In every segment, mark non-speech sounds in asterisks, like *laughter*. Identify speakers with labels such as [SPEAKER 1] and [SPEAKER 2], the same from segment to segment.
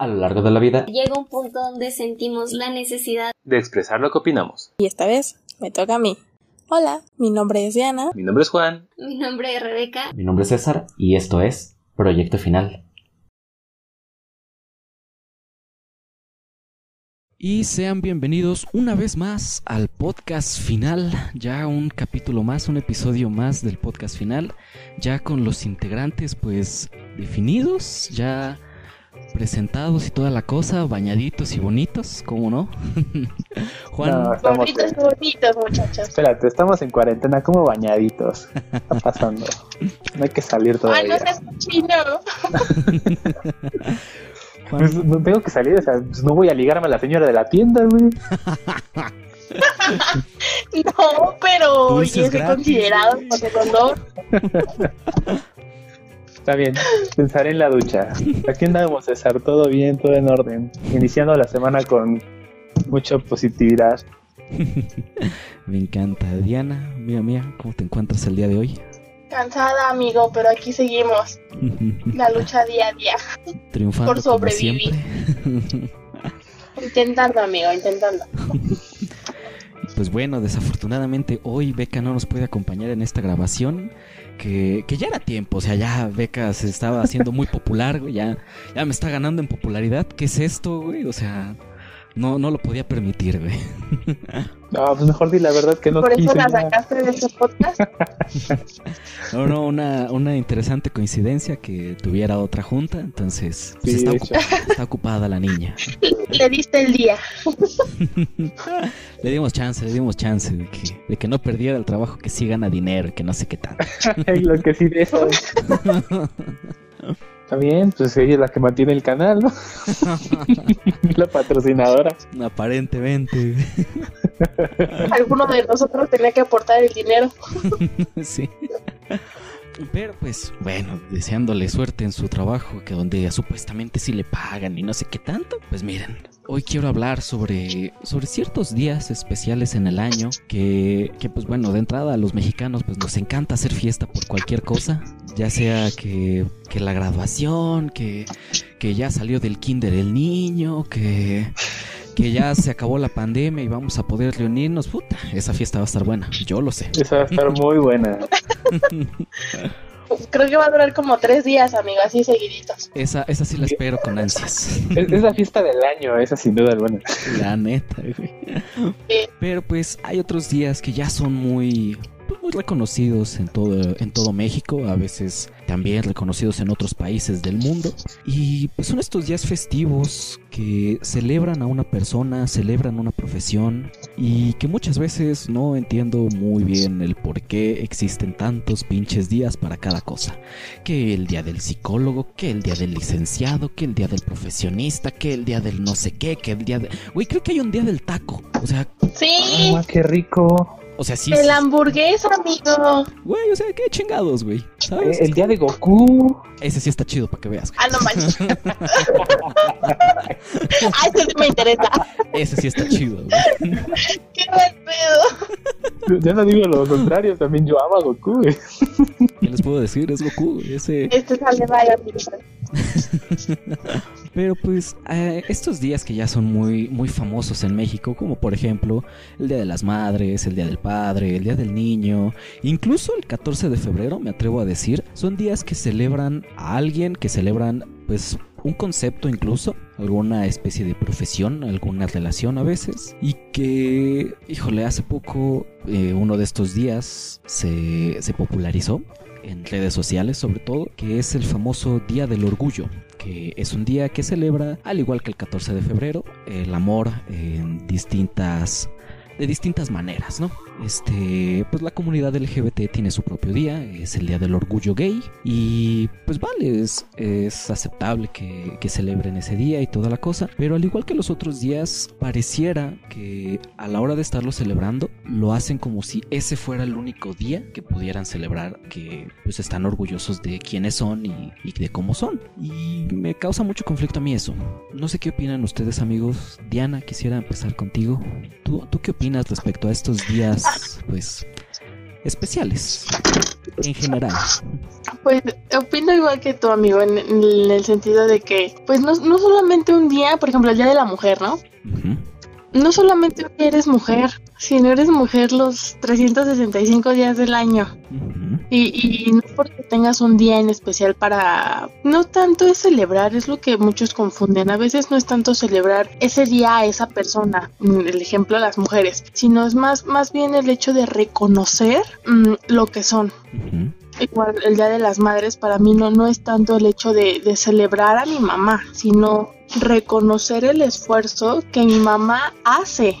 [SPEAKER 1] A lo largo de la vida
[SPEAKER 2] llega un punto donde sentimos la necesidad
[SPEAKER 3] de expresar lo que opinamos.
[SPEAKER 4] Y esta vez me toca a mí. Hola, mi nombre es Diana.
[SPEAKER 3] Mi nombre es Juan.
[SPEAKER 2] Mi nombre es Rebeca.
[SPEAKER 1] Mi nombre es César y esto es Proyecto Final.
[SPEAKER 5] Y sean bienvenidos una vez más al podcast final, ya un capítulo más, un episodio más del podcast final, ya con los integrantes pues definidos, ya presentados y toda la cosa, bañaditos y bonitos, ¿cómo no? *laughs*
[SPEAKER 6] Juan. No, estamos bonitos, bonitos, muchachos. Espérate, estamos en cuarentena, como bañaditos. ¿Qué está pasando? No hay que salir todavía.
[SPEAKER 2] Ah, no seas chino. *laughs*
[SPEAKER 6] Pues, no tengo que salir, o sea, pues, no voy a ligarme a la señora de la tienda, güey. *laughs*
[SPEAKER 2] no, pero ya es considerado por
[SPEAKER 6] Está bien, pensaré en la ducha. Aquí andamos, César, todo bien, todo en orden. Iniciando la semana con mucha positividad. *laughs*
[SPEAKER 5] Me encanta. Diana, mía mía, ¿cómo te encuentras el día de hoy?
[SPEAKER 2] Cansada, amigo, pero aquí seguimos. *laughs* la lucha día a día.
[SPEAKER 5] Triunfando por sobrevivir. *laughs*
[SPEAKER 2] intentando, amigo, intentando.
[SPEAKER 5] Pues bueno, desafortunadamente hoy Beca no nos puede acompañar en esta grabación que, ya era tiempo, o sea, ya Beca se estaba haciendo muy popular, güey, ya, ya me está ganando en popularidad. ¿Qué es esto, güey? O sea, no, no lo podía permitir, güey. *laughs*
[SPEAKER 6] No, pues mejor di la verdad que no
[SPEAKER 2] ¿Por eso la sacaste de ese podcast? *laughs*
[SPEAKER 5] no, no, una, una interesante coincidencia que tuviera otra junta, entonces pues, está, está, ocupada la niña. *laughs*
[SPEAKER 2] Le diste el día.
[SPEAKER 5] le dimos chance, le dimos chance de que, de que no perdiera el trabajo, que sí gana dinero y que no sé qué tanto.
[SPEAKER 6] Lo que sí de eso. Está bien, pues ella es la que mantiene el canal, ¿no? *laughs* la patrocinadora.
[SPEAKER 5] Aparentemente.
[SPEAKER 2] Alguno de nosotros tenía que aportar el dinero. *laughs*
[SPEAKER 5] sí. Pero pues, bueno, deseándole suerte en su trabajo, que donde supuestamente sí le pagan y no sé qué tanto, pues miren, hoy quiero hablar sobre, sobre ciertos días especiales en el año que, que, pues bueno, de entrada a los mexicanos pues nos encanta hacer fiesta por cualquier cosa, ya sea que, que la graduación, que, que ya salió del kinder el niño, que que ya se acabó la pandemia y vamos a poder reunirnos, puta, esa fiesta va a estar buena, yo lo sé.
[SPEAKER 6] Esa va a estar muy buena. *laughs*
[SPEAKER 2] Creo que va a durar como tres días, amigo, así seguiditos.
[SPEAKER 5] Esa, esa sí la espero con ansias.
[SPEAKER 6] Es, la fiesta del año, esa sin duda es buena.
[SPEAKER 5] La neta, güey. Pero pues hay otros días que ya son muy muy reconocidos en todo, en todo México, a veces también reconocidos en otros países del mundo. Y pues son estos días festivos que celebran a una persona, celebran una profesión y que muchas veces no entiendo muy bien el por qué existen tantos pinches días para cada cosa. Que el día del psicólogo, que el día del licenciado, que el día del profesionista, que el día del no sé qué, que el día de... Güey, creo que hay un día del taco. O sea...
[SPEAKER 2] Sí.
[SPEAKER 6] Ah, qué rico.
[SPEAKER 5] O sea, sí.
[SPEAKER 2] El hamburguesa, amigo.
[SPEAKER 5] Güey, o sea, qué chingados, güey.
[SPEAKER 6] ¿Sabes? El día de Goku.
[SPEAKER 5] Ese sí está chido para que veas.
[SPEAKER 2] Ah, no manches. *laughs* ah, ese sí me interesa.
[SPEAKER 5] Ese sí está chido, güey.
[SPEAKER 2] Qué buen pedo.
[SPEAKER 6] Ya no digo lo contrario, también yo amo a Goku, güey.
[SPEAKER 5] ¿Qué les puedo decir? Es Goku, ese.
[SPEAKER 2] Este sale vaya, *laughs*
[SPEAKER 5] Pero pues eh, estos días que ya son muy, muy famosos en México, como por ejemplo el Día de las Madres, el Día del Padre, el Día del Niño, incluso el 14 de febrero, me atrevo a decir, son días que celebran a alguien, que celebran pues un concepto incluso, alguna especie de profesión, alguna relación a veces, y que, híjole, hace poco, eh, uno de estos días se, se popularizó en redes sociales sobre todo, que es el famoso Día del Orgullo, que es un día que celebra, al igual que el 14 de febrero, el amor en distintas de distintas maneras, ¿no? Este, pues la comunidad LGBT tiene su propio día, es el día del orgullo gay y pues vale, es, aceptable que, que, celebren ese día y toda la cosa, pero al igual que los otros días, pareciera que a la hora de estarlo celebrando, lo hacen como si ese fuera el único día que pudieran celebrar, que pues están orgullosos de quiénes son y, y de cómo son. Y me causa mucho conflicto a mí eso. No sé qué opinan ustedes amigos. Diana, quisiera empezar contigo. ¿Tú, tú qué opinas respecto a estos días? pues especiales en general.
[SPEAKER 2] Pues opino igual que tu amigo en, el sentido de que, pues no, no, solamente un día, por ejemplo, el Día de la Mujer, ¿no? No solamente eres mujer, sino eres mujer los 365 días del año. y, y, no porque tengas un día en especial para... No tanto es celebrar, es lo que muchos confunden. A veces no es tanto celebrar ese día a esa persona, mm, el ejemplo de las mujeres, sino es más, más bien el hecho de reconocer mm, lo que son. Igual el Día de las Madres para mí no, no es tanto el hecho de, de celebrar a mi mamá, sino reconocer el esfuerzo que mi mamá hace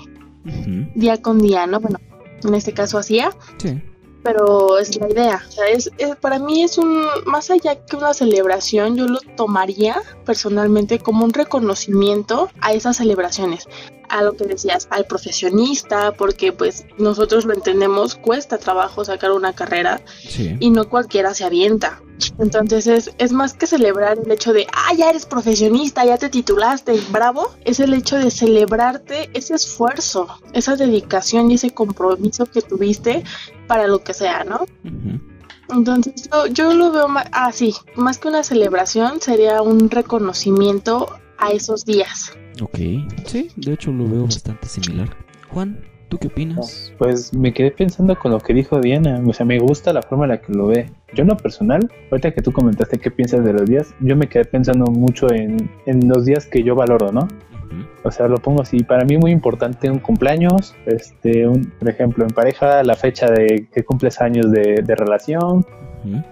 [SPEAKER 2] día con día, ¿no? Bueno, en este caso hacía. Sí. Pero es la idea. O sea, es, para mí es un, más allá que una celebración, yo lo tomaría personalmente como un reconocimiento a esas celebraciones a lo que decías, al profesionista, porque pues nosotros lo entendemos, cuesta trabajo sacar una carrera y no cualquiera se avienta. Entonces es, es más que celebrar el hecho de, ah, ya eres profesionista, ya te titulaste, bravo, es el hecho de celebrarte ese esfuerzo, esa dedicación y ese compromiso que tuviste para lo que sea, ¿no? Entonces yo, yo, lo veo así, más que una celebración sería un reconocimiento a esos días.
[SPEAKER 5] Ok, sí, de hecho lo veo bastante similar. Juan, ¿tú qué opinas?
[SPEAKER 6] Pues me quedé pensando con lo que dijo Diana, o sea, me gusta la forma en la que lo ve. Yo en lo personal, ahorita que tú comentaste qué piensas de los días, yo me quedé pensando mucho en, en los días que yo valoro, ¿no? O sea, lo pongo así, para mí muy importante un cumpleaños, este, un, por ejemplo, en pareja, la fecha de que cumples años de, de relación,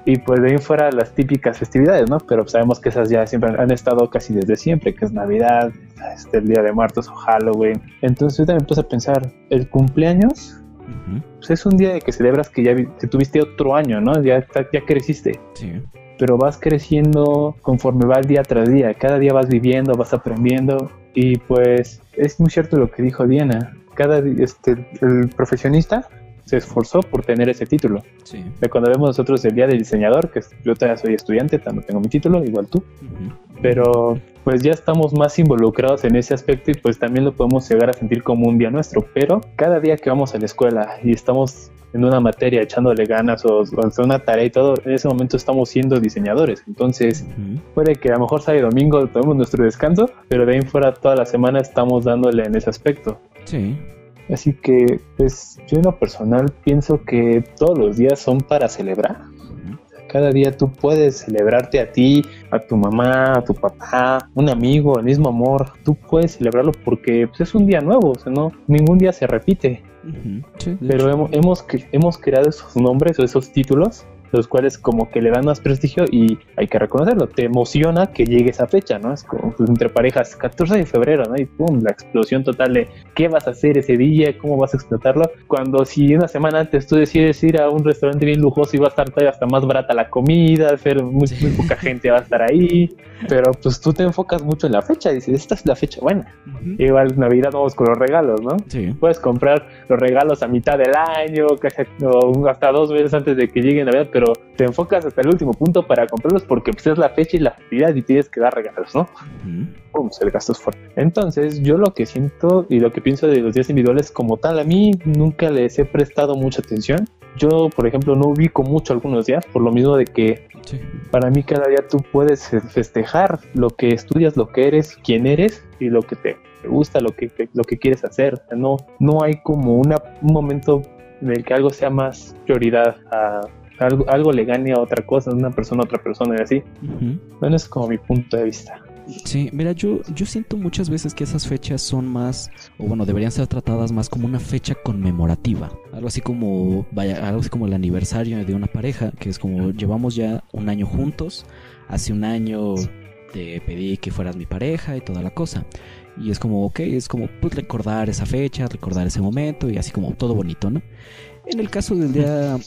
[SPEAKER 6] y pues de ahí fuera las típicas festividades, ¿no? Pero sabemos que esas ya siempre han estado casi desde siempre, que es Navidad, este, el Día de Muertos o Halloween. Entonces yo también puse a pensar, el cumpleaños pues es un día de que celebras que ya que tuviste otro año, ¿no? Ya, ya creciste. Sí. Pero vas creciendo conforme va el día tras día. Cada día vas viviendo, vas aprendiendo. Y pues es muy cierto lo que dijo Diana. Cada este, el profesionista se esforzó por tener ese título. Sí. De cuando vemos nosotros el día del diseñador, que yo todavía soy estudiante, también tengo mi título, igual tú, pero pues ya estamos más involucrados en ese aspecto y pues también lo podemos llegar a sentir como un día nuestro, pero cada día que vamos a la escuela y estamos en una materia echándole ganas o, o una tarea y todo, en ese momento estamos siendo diseñadores. Entonces, puede que a lo mejor sábado y domingo tomemos nuestro descanso, pero de ahí fuera toda la semana estamos dándole en ese aspecto. Sí. Así que, pues yo en lo personal pienso que todos los días son para celebrar. Cada día tú puedes celebrarte a ti, a tu mamá, a tu papá, un amigo, el mismo amor. Tú puedes celebrarlo porque pues, es un día nuevo, o sea, no, ningún día se repite. Pero hemos, hemos, hemos, creado esos nombres o esos títulos los cuales como que le dan más prestigio y hay que reconocerlo, te emociona que llegue esa fecha, ¿no? Es como pues, entre parejas, 14 de febrero, ¿no? Y pum, la explosión total de qué vas a hacer ese día, cómo vas a explotarlo, cuando si una semana antes tú decides ir a un restaurante bien lujoso y va a estar todavía hasta más barata la comida, pero muy, poca gente va a estar ahí, pero pues tú te enfocas mucho en la fecha, dices, esta es la fecha buena. Igual Navidad vamos con los regalos, ¿no? Sí. Puedes comprar los regalos a mitad del año, o hasta dos veces antes de que llegue Navidad, pero te enfocas hasta el último punto para comprarlos porque pues, es la fecha y la actividad y tienes que dar regalos, ¿no? Pum, el gasto es fuerte. Entonces, yo lo que siento y lo que pienso de los días individuales como tal, a mí nunca les he prestado mucha atención. Yo, por ejemplo, no ubico mucho algunos días, por lo mismo de que para mí cada día tú puedes festejar lo que estudias, lo que eres, quién eres y lo que te, gusta, lo que, lo que quieres hacer. No, no hay como una, un momento en el que algo sea más prioridad a algo, algo le gane a otra cosa, una persona a otra persona y así. Bueno, es como mi punto de vista.
[SPEAKER 5] Sí, mira, yo, yo siento muchas veces que esas fechas son más, o bueno, deberían ser tratadas más como una fecha conmemorativa. Algo así como, vaya, algo así como el aniversario de una pareja, que es como llevamos ya un año juntos, hace un año te pedí que fueras mi pareja y toda la cosa. Y es como, ok, es como pues, recordar esa fecha, recordar ese momento y así como todo bonito, ¿no? En el caso del día,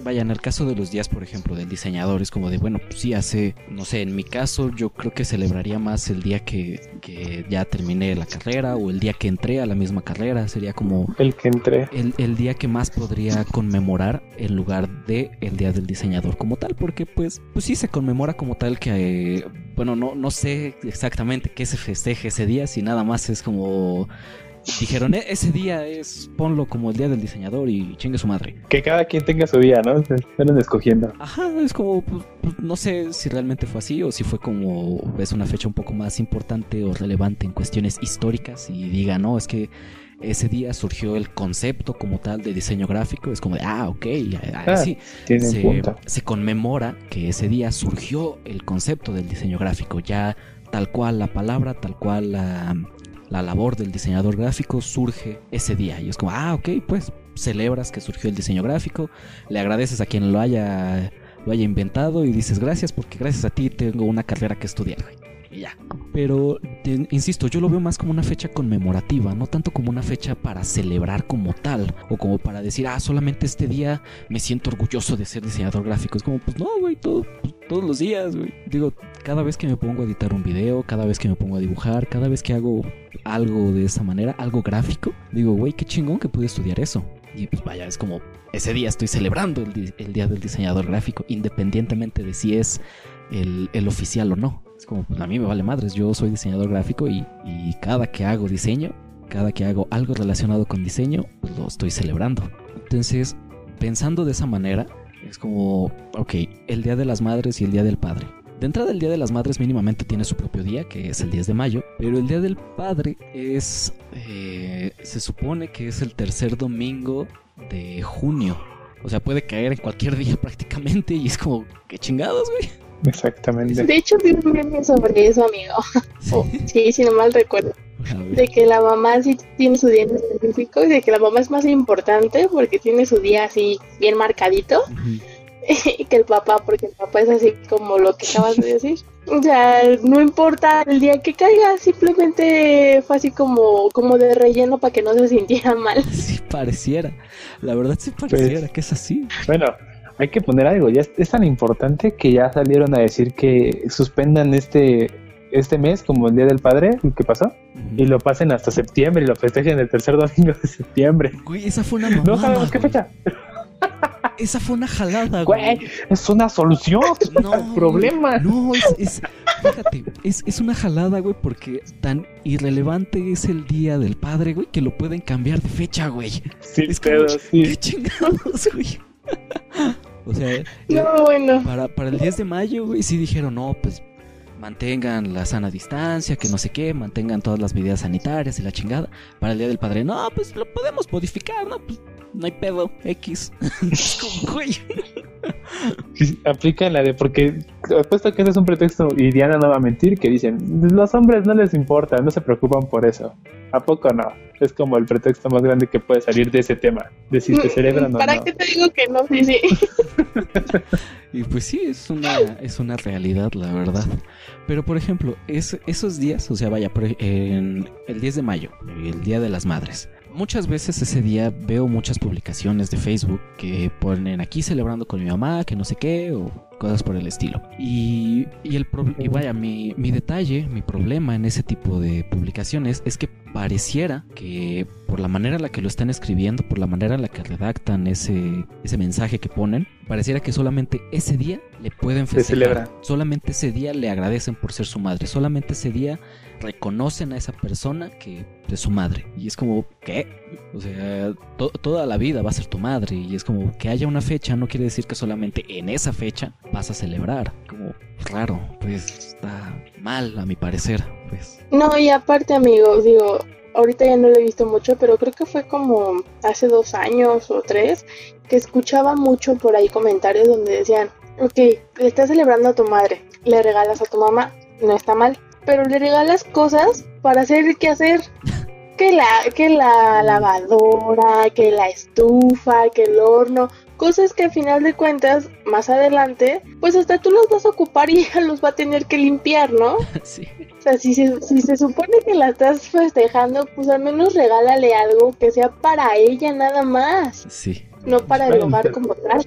[SPEAKER 5] vaya, en el caso de los días, por ejemplo, del diseñador, es como de, bueno, pues sí, hace, no sé, en mi caso yo creo que celebraría más el día que, que ya terminé la carrera o el día que entré a la misma carrera, sería como...
[SPEAKER 6] El que entré.
[SPEAKER 5] El, el día que más podría conmemorar en lugar de el día del diseñador como tal, porque pues, pues sí se conmemora como tal que, bueno, no, no sé exactamente qué se festeje ese día, si nada más es como dijeron, "E- ese día es, ponlo como el día del diseñador y chingue su madre.
[SPEAKER 6] Que cada quien tenga su día, ¿no? Se fueron escogiendo.
[SPEAKER 5] Ajá, es como, pues, pues, no sé si realmente fue así o si fue como, es una fecha un poco más importante o relevante en cuestiones históricas y diga, no, es que ese día surgió el concepto como tal de diseño gráfico, es como de, ah, ok, ah, sí, se,
[SPEAKER 6] punto.
[SPEAKER 5] se conmemora que ese día surgió el concepto del diseño gráfico, ya tal cual la palabra, tal cual la, la labor del diseñador gráfico surge ese día. Y es como, ah, ok, pues celebras que surgió el diseño gráfico, le agradeces a quien lo haya, lo haya inventado y dices gracias porque gracias a ti tengo una carrera que estudiar, güey. Y ya. Pero, te- insisto, yo lo veo más como una fecha conmemorativa, no tanto como una fecha para celebrar como tal, o como para decir, ah, solamente este día me siento orgulloso de ser diseñador gráfico. Es como, pues no, güey, todo- pues, todos los días, güey. Digo, cada vez que me pongo a editar un video, cada vez que me pongo a dibujar, cada vez que hago algo de esa manera, algo gráfico, digo, güey, qué chingón que pude estudiar eso. Y pues vaya, es como, ese día estoy celebrando el, día del diseñador gráfico, independientemente de si es el, oficial o no. Es como, pues a mí me vale madres, yo soy diseñador gráfico y, y cada que hago diseño, cada que hago algo relacionado con diseño, pues lo estoy celebrando. Entonces, pensando de esa manera, es como, ok, el Día de las Madres y el Día del Padre. De entrada, el Día de las Madres mínimamente tiene su propio día, que es el 10 de mayo, pero el Día del Padre es, eh, se supone que es el tercer domingo de junio. O sea, puede caer en cualquier día *laughs* prácticamente y es como, qué chingados, güey.
[SPEAKER 6] Exactamente.
[SPEAKER 2] De hecho, vi un meme sobre eso, amigo. Oh, sí, si no mal recuerdo. De que la mamá sí tiene su día en específico y de que la mamá es más importante porque tiene su día así bien marcadito y *laughs* que el papá, porque el papá es así como lo que acabas de decir. O sea, no importa el día que caiga, simplemente fue así como, como de relleno para que no se sintiera mal. *laughs*
[SPEAKER 5] Sí pareciera. La verdad sí pareciera que es así.
[SPEAKER 6] Bueno, hay que poner algo. Ya es, es tan importante que ya salieron a decir que suspendan este este mes como el Día del Padre, que pasó, y lo pasen hasta septiembre y lo festejen el tercer domingo de septiembre.
[SPEAKER 5] Güey, esa fue una mamada.
[SPEAKER 6] No sabemos qué
[SPEAKER 5] güey.
[SPEAKER 6] fecha.
[SPEAKER 5] Esa fue una jalada,
[SPEAKER 6] Güey,
[SPEAKER 5] güey.
[SPEAKER 6] es una solución *laughs*
[SPEAKER 5] No,
[SPEAKER 6] al problema.
[SPEAKER 5] No, es, es fíjate, es, es una jalada, güey, porque tan irrelevante es el día del padre, güey, que lo pueden cambiar de fecha, güey.
[SPEAKER 6] Sí,
[SPEAKER 5] Es como,
[SPEAKER 6] pero sí.
[SPEAKER 5] ¿Qué chingados, güey? O sea, eh,
[SPEAKER 2] No, bueno.
[SPEAKER 5] para, para el 10 de mayo, güey, sí dijeron, no, pues mantengan la sana distancia, que no sé qué, mantengan todas las medidas sanitarias y la chingada. Para el Día del Padre, no, pues lo podemos modificar, ¿no? Pues no hay pedo, X. *laughs* Como, güey.
[SPEAKER 6] Sí, aplican la de porque apuesto que ese es un pretexto y Diana no va a mentir que dicen los hombres no les importa, no se preocupan por eso. ¿A poco no? Es como el pretexto más grande que puede salir de ese tema, de si se celebran o
[SPEAKER 2] ¿Para
[SPEAKER 6] no.
[SPEAKER 2] qué te digo que no? Sí, sí. *laughs*
[SPEAKER 5] Y pues sí, es una, es una realidad, la verdad. Pero por ejemplo, es, esos días, o sea, vaya, en el 10 de mayo, el Día de las Madres. Muchas veces ese día veo muchas publicaciones de Facebook que ponen aquí celebrando con mi mamá, que no sé qué, o cosas por el estilo. Y, y el y vaya, mi, mi detalle, mi problema en ese tipo de publicaciones es que pareciera que por la manera en la que lo están escribiendo, por la manera en la que redactan ese, ese mensaje que ponen, pareciera que solamente ese día le pueden
[SPEAKER 6] Se
[SPEAKER 5] festejar.
[SPEAKER 6] celebra.
[SPEAKER 5] Solamente ese día le agradecen por ser su madre. Solamente ese día reconocen a esa persona que es su madre. Y es como, ¿qué? O sea, to- toda la vida va a ser tu madre. Y es como que haya una fecha no quiere decir que solamente en esa fecha vas a celebrar. Como raro, pues está mal a mi parecer. Pues
[SPEAKER 2] No, y aparte, amigo, digo, ahorita ya no lo he visto mucho, pero creo que fue como hace dos años o tres que escuchaba mucho por ahí comentarios donde decían, ok, le estás celebrando a tu madre, le regalas a tu mamá, no está mal, pero le regalas cosas para hacer qué hacer. Que la, que la lavadora, que la estufa, que el horno, cosas que al final de cuentas, más adelante, pues hasta tú los vas a ocupar y *laughs* ella los va a tener que limpiar, ¿no? *laughs*
[SPEAKER 5] sí.
[SPEAKER 2] O sea, si se, si se supone que la estás festejando, pues al menos regálale algo que sea para ella nada más,
[SPEAKER 5] Sí.
[SPEAKER 2] no para el
[SPEAKER 6] Bueno,
[SPEAKER 2] como tal.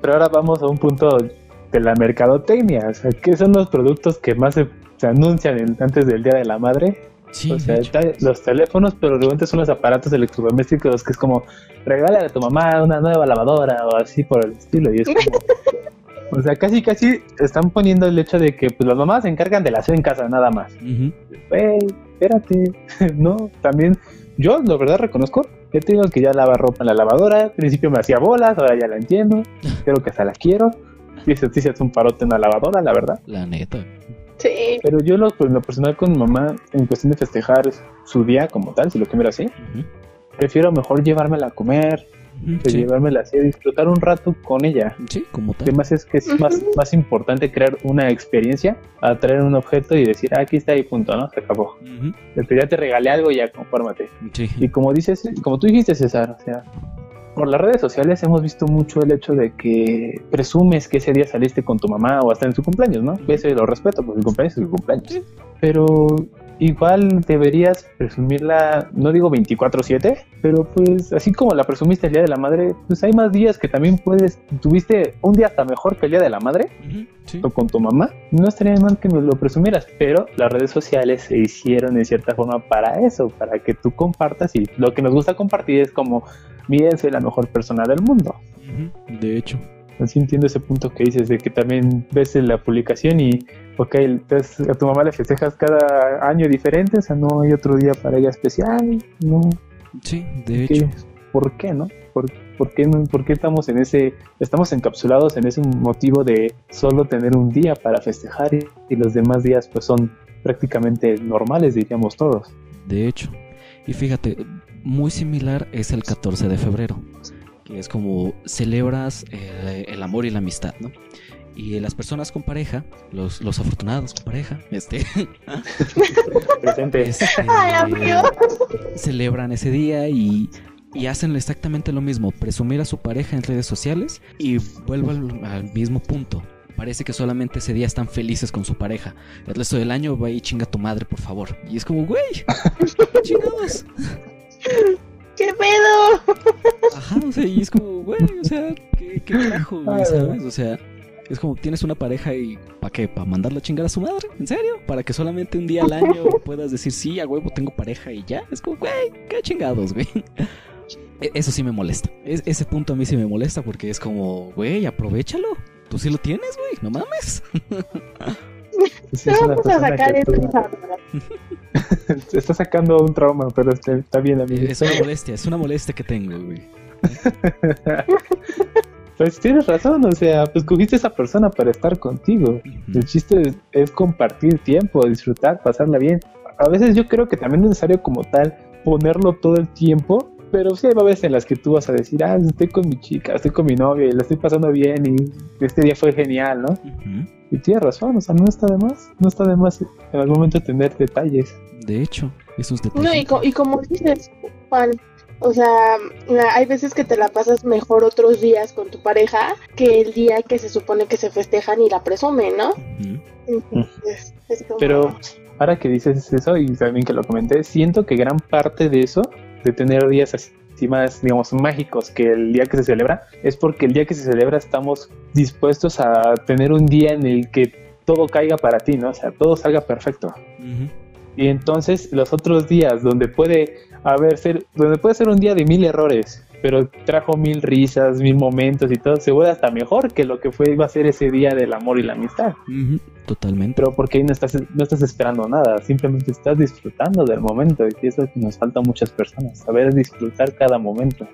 [SPEAKER 6] Pero ahora vamos a un punto de la mercadotecnia. O sea, ¿qué son los productos que más se, se anuncian en- antes del Día de la Madre?
[SPEAKER 5] Sí,
[SPEAKER 6] o sea, está- los teléfonos, pero realmente son los aparatos electrodomésticos que es como, regálale a tu mamá una nueva lavadora o así por el estilo. Y es como... *laughs* O sea, casi casi están poniendo el hecho de que pues, las mamás se encargan de la hacer en casa, nada más. Güey, espérate. *laughs* no, también yo la verdad reconozco, he tenido que ya lavar ropa en la lavadora, al principio me hacía bolas, ahora ya la entiendo, *laughs* creo que hasta la quiero. Y se te hace un parote en la lavadora, la verdad.
[SPEAKER 5] La neta.
[SPEAKER 2] Sí.
[SPEAKER 6] Pero yo lo, pues, lo personal con mi mamá, en cuestión de festejar su día como tal, si lo quiero así, prefiero mejor llevármela a comer, de llevármela así a disfrutar un rato con ella.
[SPEAKER 5] Sí, como tal.
[SPEAKER 6] Además es que es más, más importante crear una experiencia a traer un objeto y decir, ah, aquí está y punto, ¿no? Se acabó. Pero ya te regalé algo, ya confórmate.
[SPEAKER 5] Sí.
[SPEAKER 6] Y como dices, como tú dijiste, César, o sea, por las redes sociales hemos visto mucho el hecho de que presumes que ese día saliste con tu mamá o hasta en su cumpleaños, ¿no? Ese lo respeto, porque el cumpleaños es el cumpleaños. Pero igual deberías presumirla, no digo 24/7, pero pues así como la presumiste el Día de la Madre, pues hay más días que también puedes, tuviste un día hasta mejor que el Día de la Madre, o con tu mamá, no estaría mal que me lo presumieras, pero las redes sociales se hicieron de cierta forma para eso, para que tú compartas y lo que nos gusta compartir es como, miren, soy la mejor persona del mundo.
[SPEAKER 5] De hecho.
[SPEAKER 6] Así entiendo ese punto que dices de que también ves la publicación y, ok, entonces a tu mamá le festejas cada año diferente, o sea, no hay otro día para ella especial, no.
[SPEAKER 5] Sí, de hecho.
[SPEAKER 6] ¿Por qué, no? ¿Por, por, qué, ¿Por qué estamos en ese, estamos encapsulados en ese motivo de solo tener un día para festejar y, y los demás días pues son prácticamente normales, diríamos todos?
[SPEAKER 5] De hecho. Y fíjate, muy similar es el 14 de febrero que es como celebras el, amor y la amistad, ¿no? Y las personas con pareja, los, los afortunados con pareja, este, *laughs*
[SPEAKER 6] Presente.
[SPEAKER 5] este celebran ese día y, y, hacen exactamente lo mismo, presumir a su pareja en redes sociales y vuelvo al, al mismo punto. Parece que solamente ese día están felices con su pareja. El resto del año va y chinga tu madre, por favor. Y es como, güey, *laughs* chingados.
[SPEAKER 2] ¿Qué pedo? *laughs*
[SPEAKER 5] Ajá, o sea, y es como, güey, o sea, qué, qué carajo, güey, ¿sabes? O sea, es como tienes una pareja y ¿para qué? ¿Para mandarla a chingar a su madre? ¿En serio? ¿Para que solamente un día al año *laughs* puedas decir, sí, a huevo tengo pareja y ya? Es como, güey, qué chingados, güey. E, eso sí me molesta. Es, ese punto a mí sí me molesta porque es como, güey, aprovechalo. Tú sí lo tienes, güey, no mames. *laughs*
[SPEAKER 6] Sí, vamos a sacar esto. *laughs* está sacando un trauma, pero está bien, amigo.
[SPEAKER 5] Es una molestia, es una molestia que tengo, güey. *laughs*
[SPEAKER 6] Pues tienes razón, o sea, pues cogiste a esa persona para estar contigo. El chiste es, compartir tiempo, disfrutar, pasarla bien. A veces yo creo que también es necesario como tal ponerlo todo el tiempo, pero sí hay veces en las que tú vas a decir, ah, estoy con mi chica, estoy con mi novia y la estoy pasando bien y este día fue genial, ¿no? Y tienes razón, o sea, no está de más, no está de más en algún momento tener detalles.
[SPEAKER 5] De hecho, esos detalles.
[SPEAKER 2] No, y, co y como dices, Juan, o sea, hay veces que te la pasas mejor otros días con tu pareja que el día que se supone que se festejan y la presumen, ¿no?
[SPEAKER 6] Entonces, es como... Pero ahora que dices eso y también que lo comenté, siento que gran parte de eso, de tener días así más, digamos, mágicos que el día que se celebra, es porque el día que se celebra estamos dispuestos a tener un día en el que todo caiga para ti, ¿no? O sea, todo salga perfecto. Y entonces los otros días donde puede haber ser, donde puede ser un día de mil errores, pero trajo mil risas, mil momentos y todo, se vuelve hasta mejor que lo que fue iba a ser ese día del amor y la amistad.
[SPEAKER 5] Totalmente.
[SPEAKER 6] Pero porque ahí no estás, no estás esperando nada, simplemente estás disfrutando del momento y eso es lo que nos falta a muchas personas, saber disfrutar cada momento.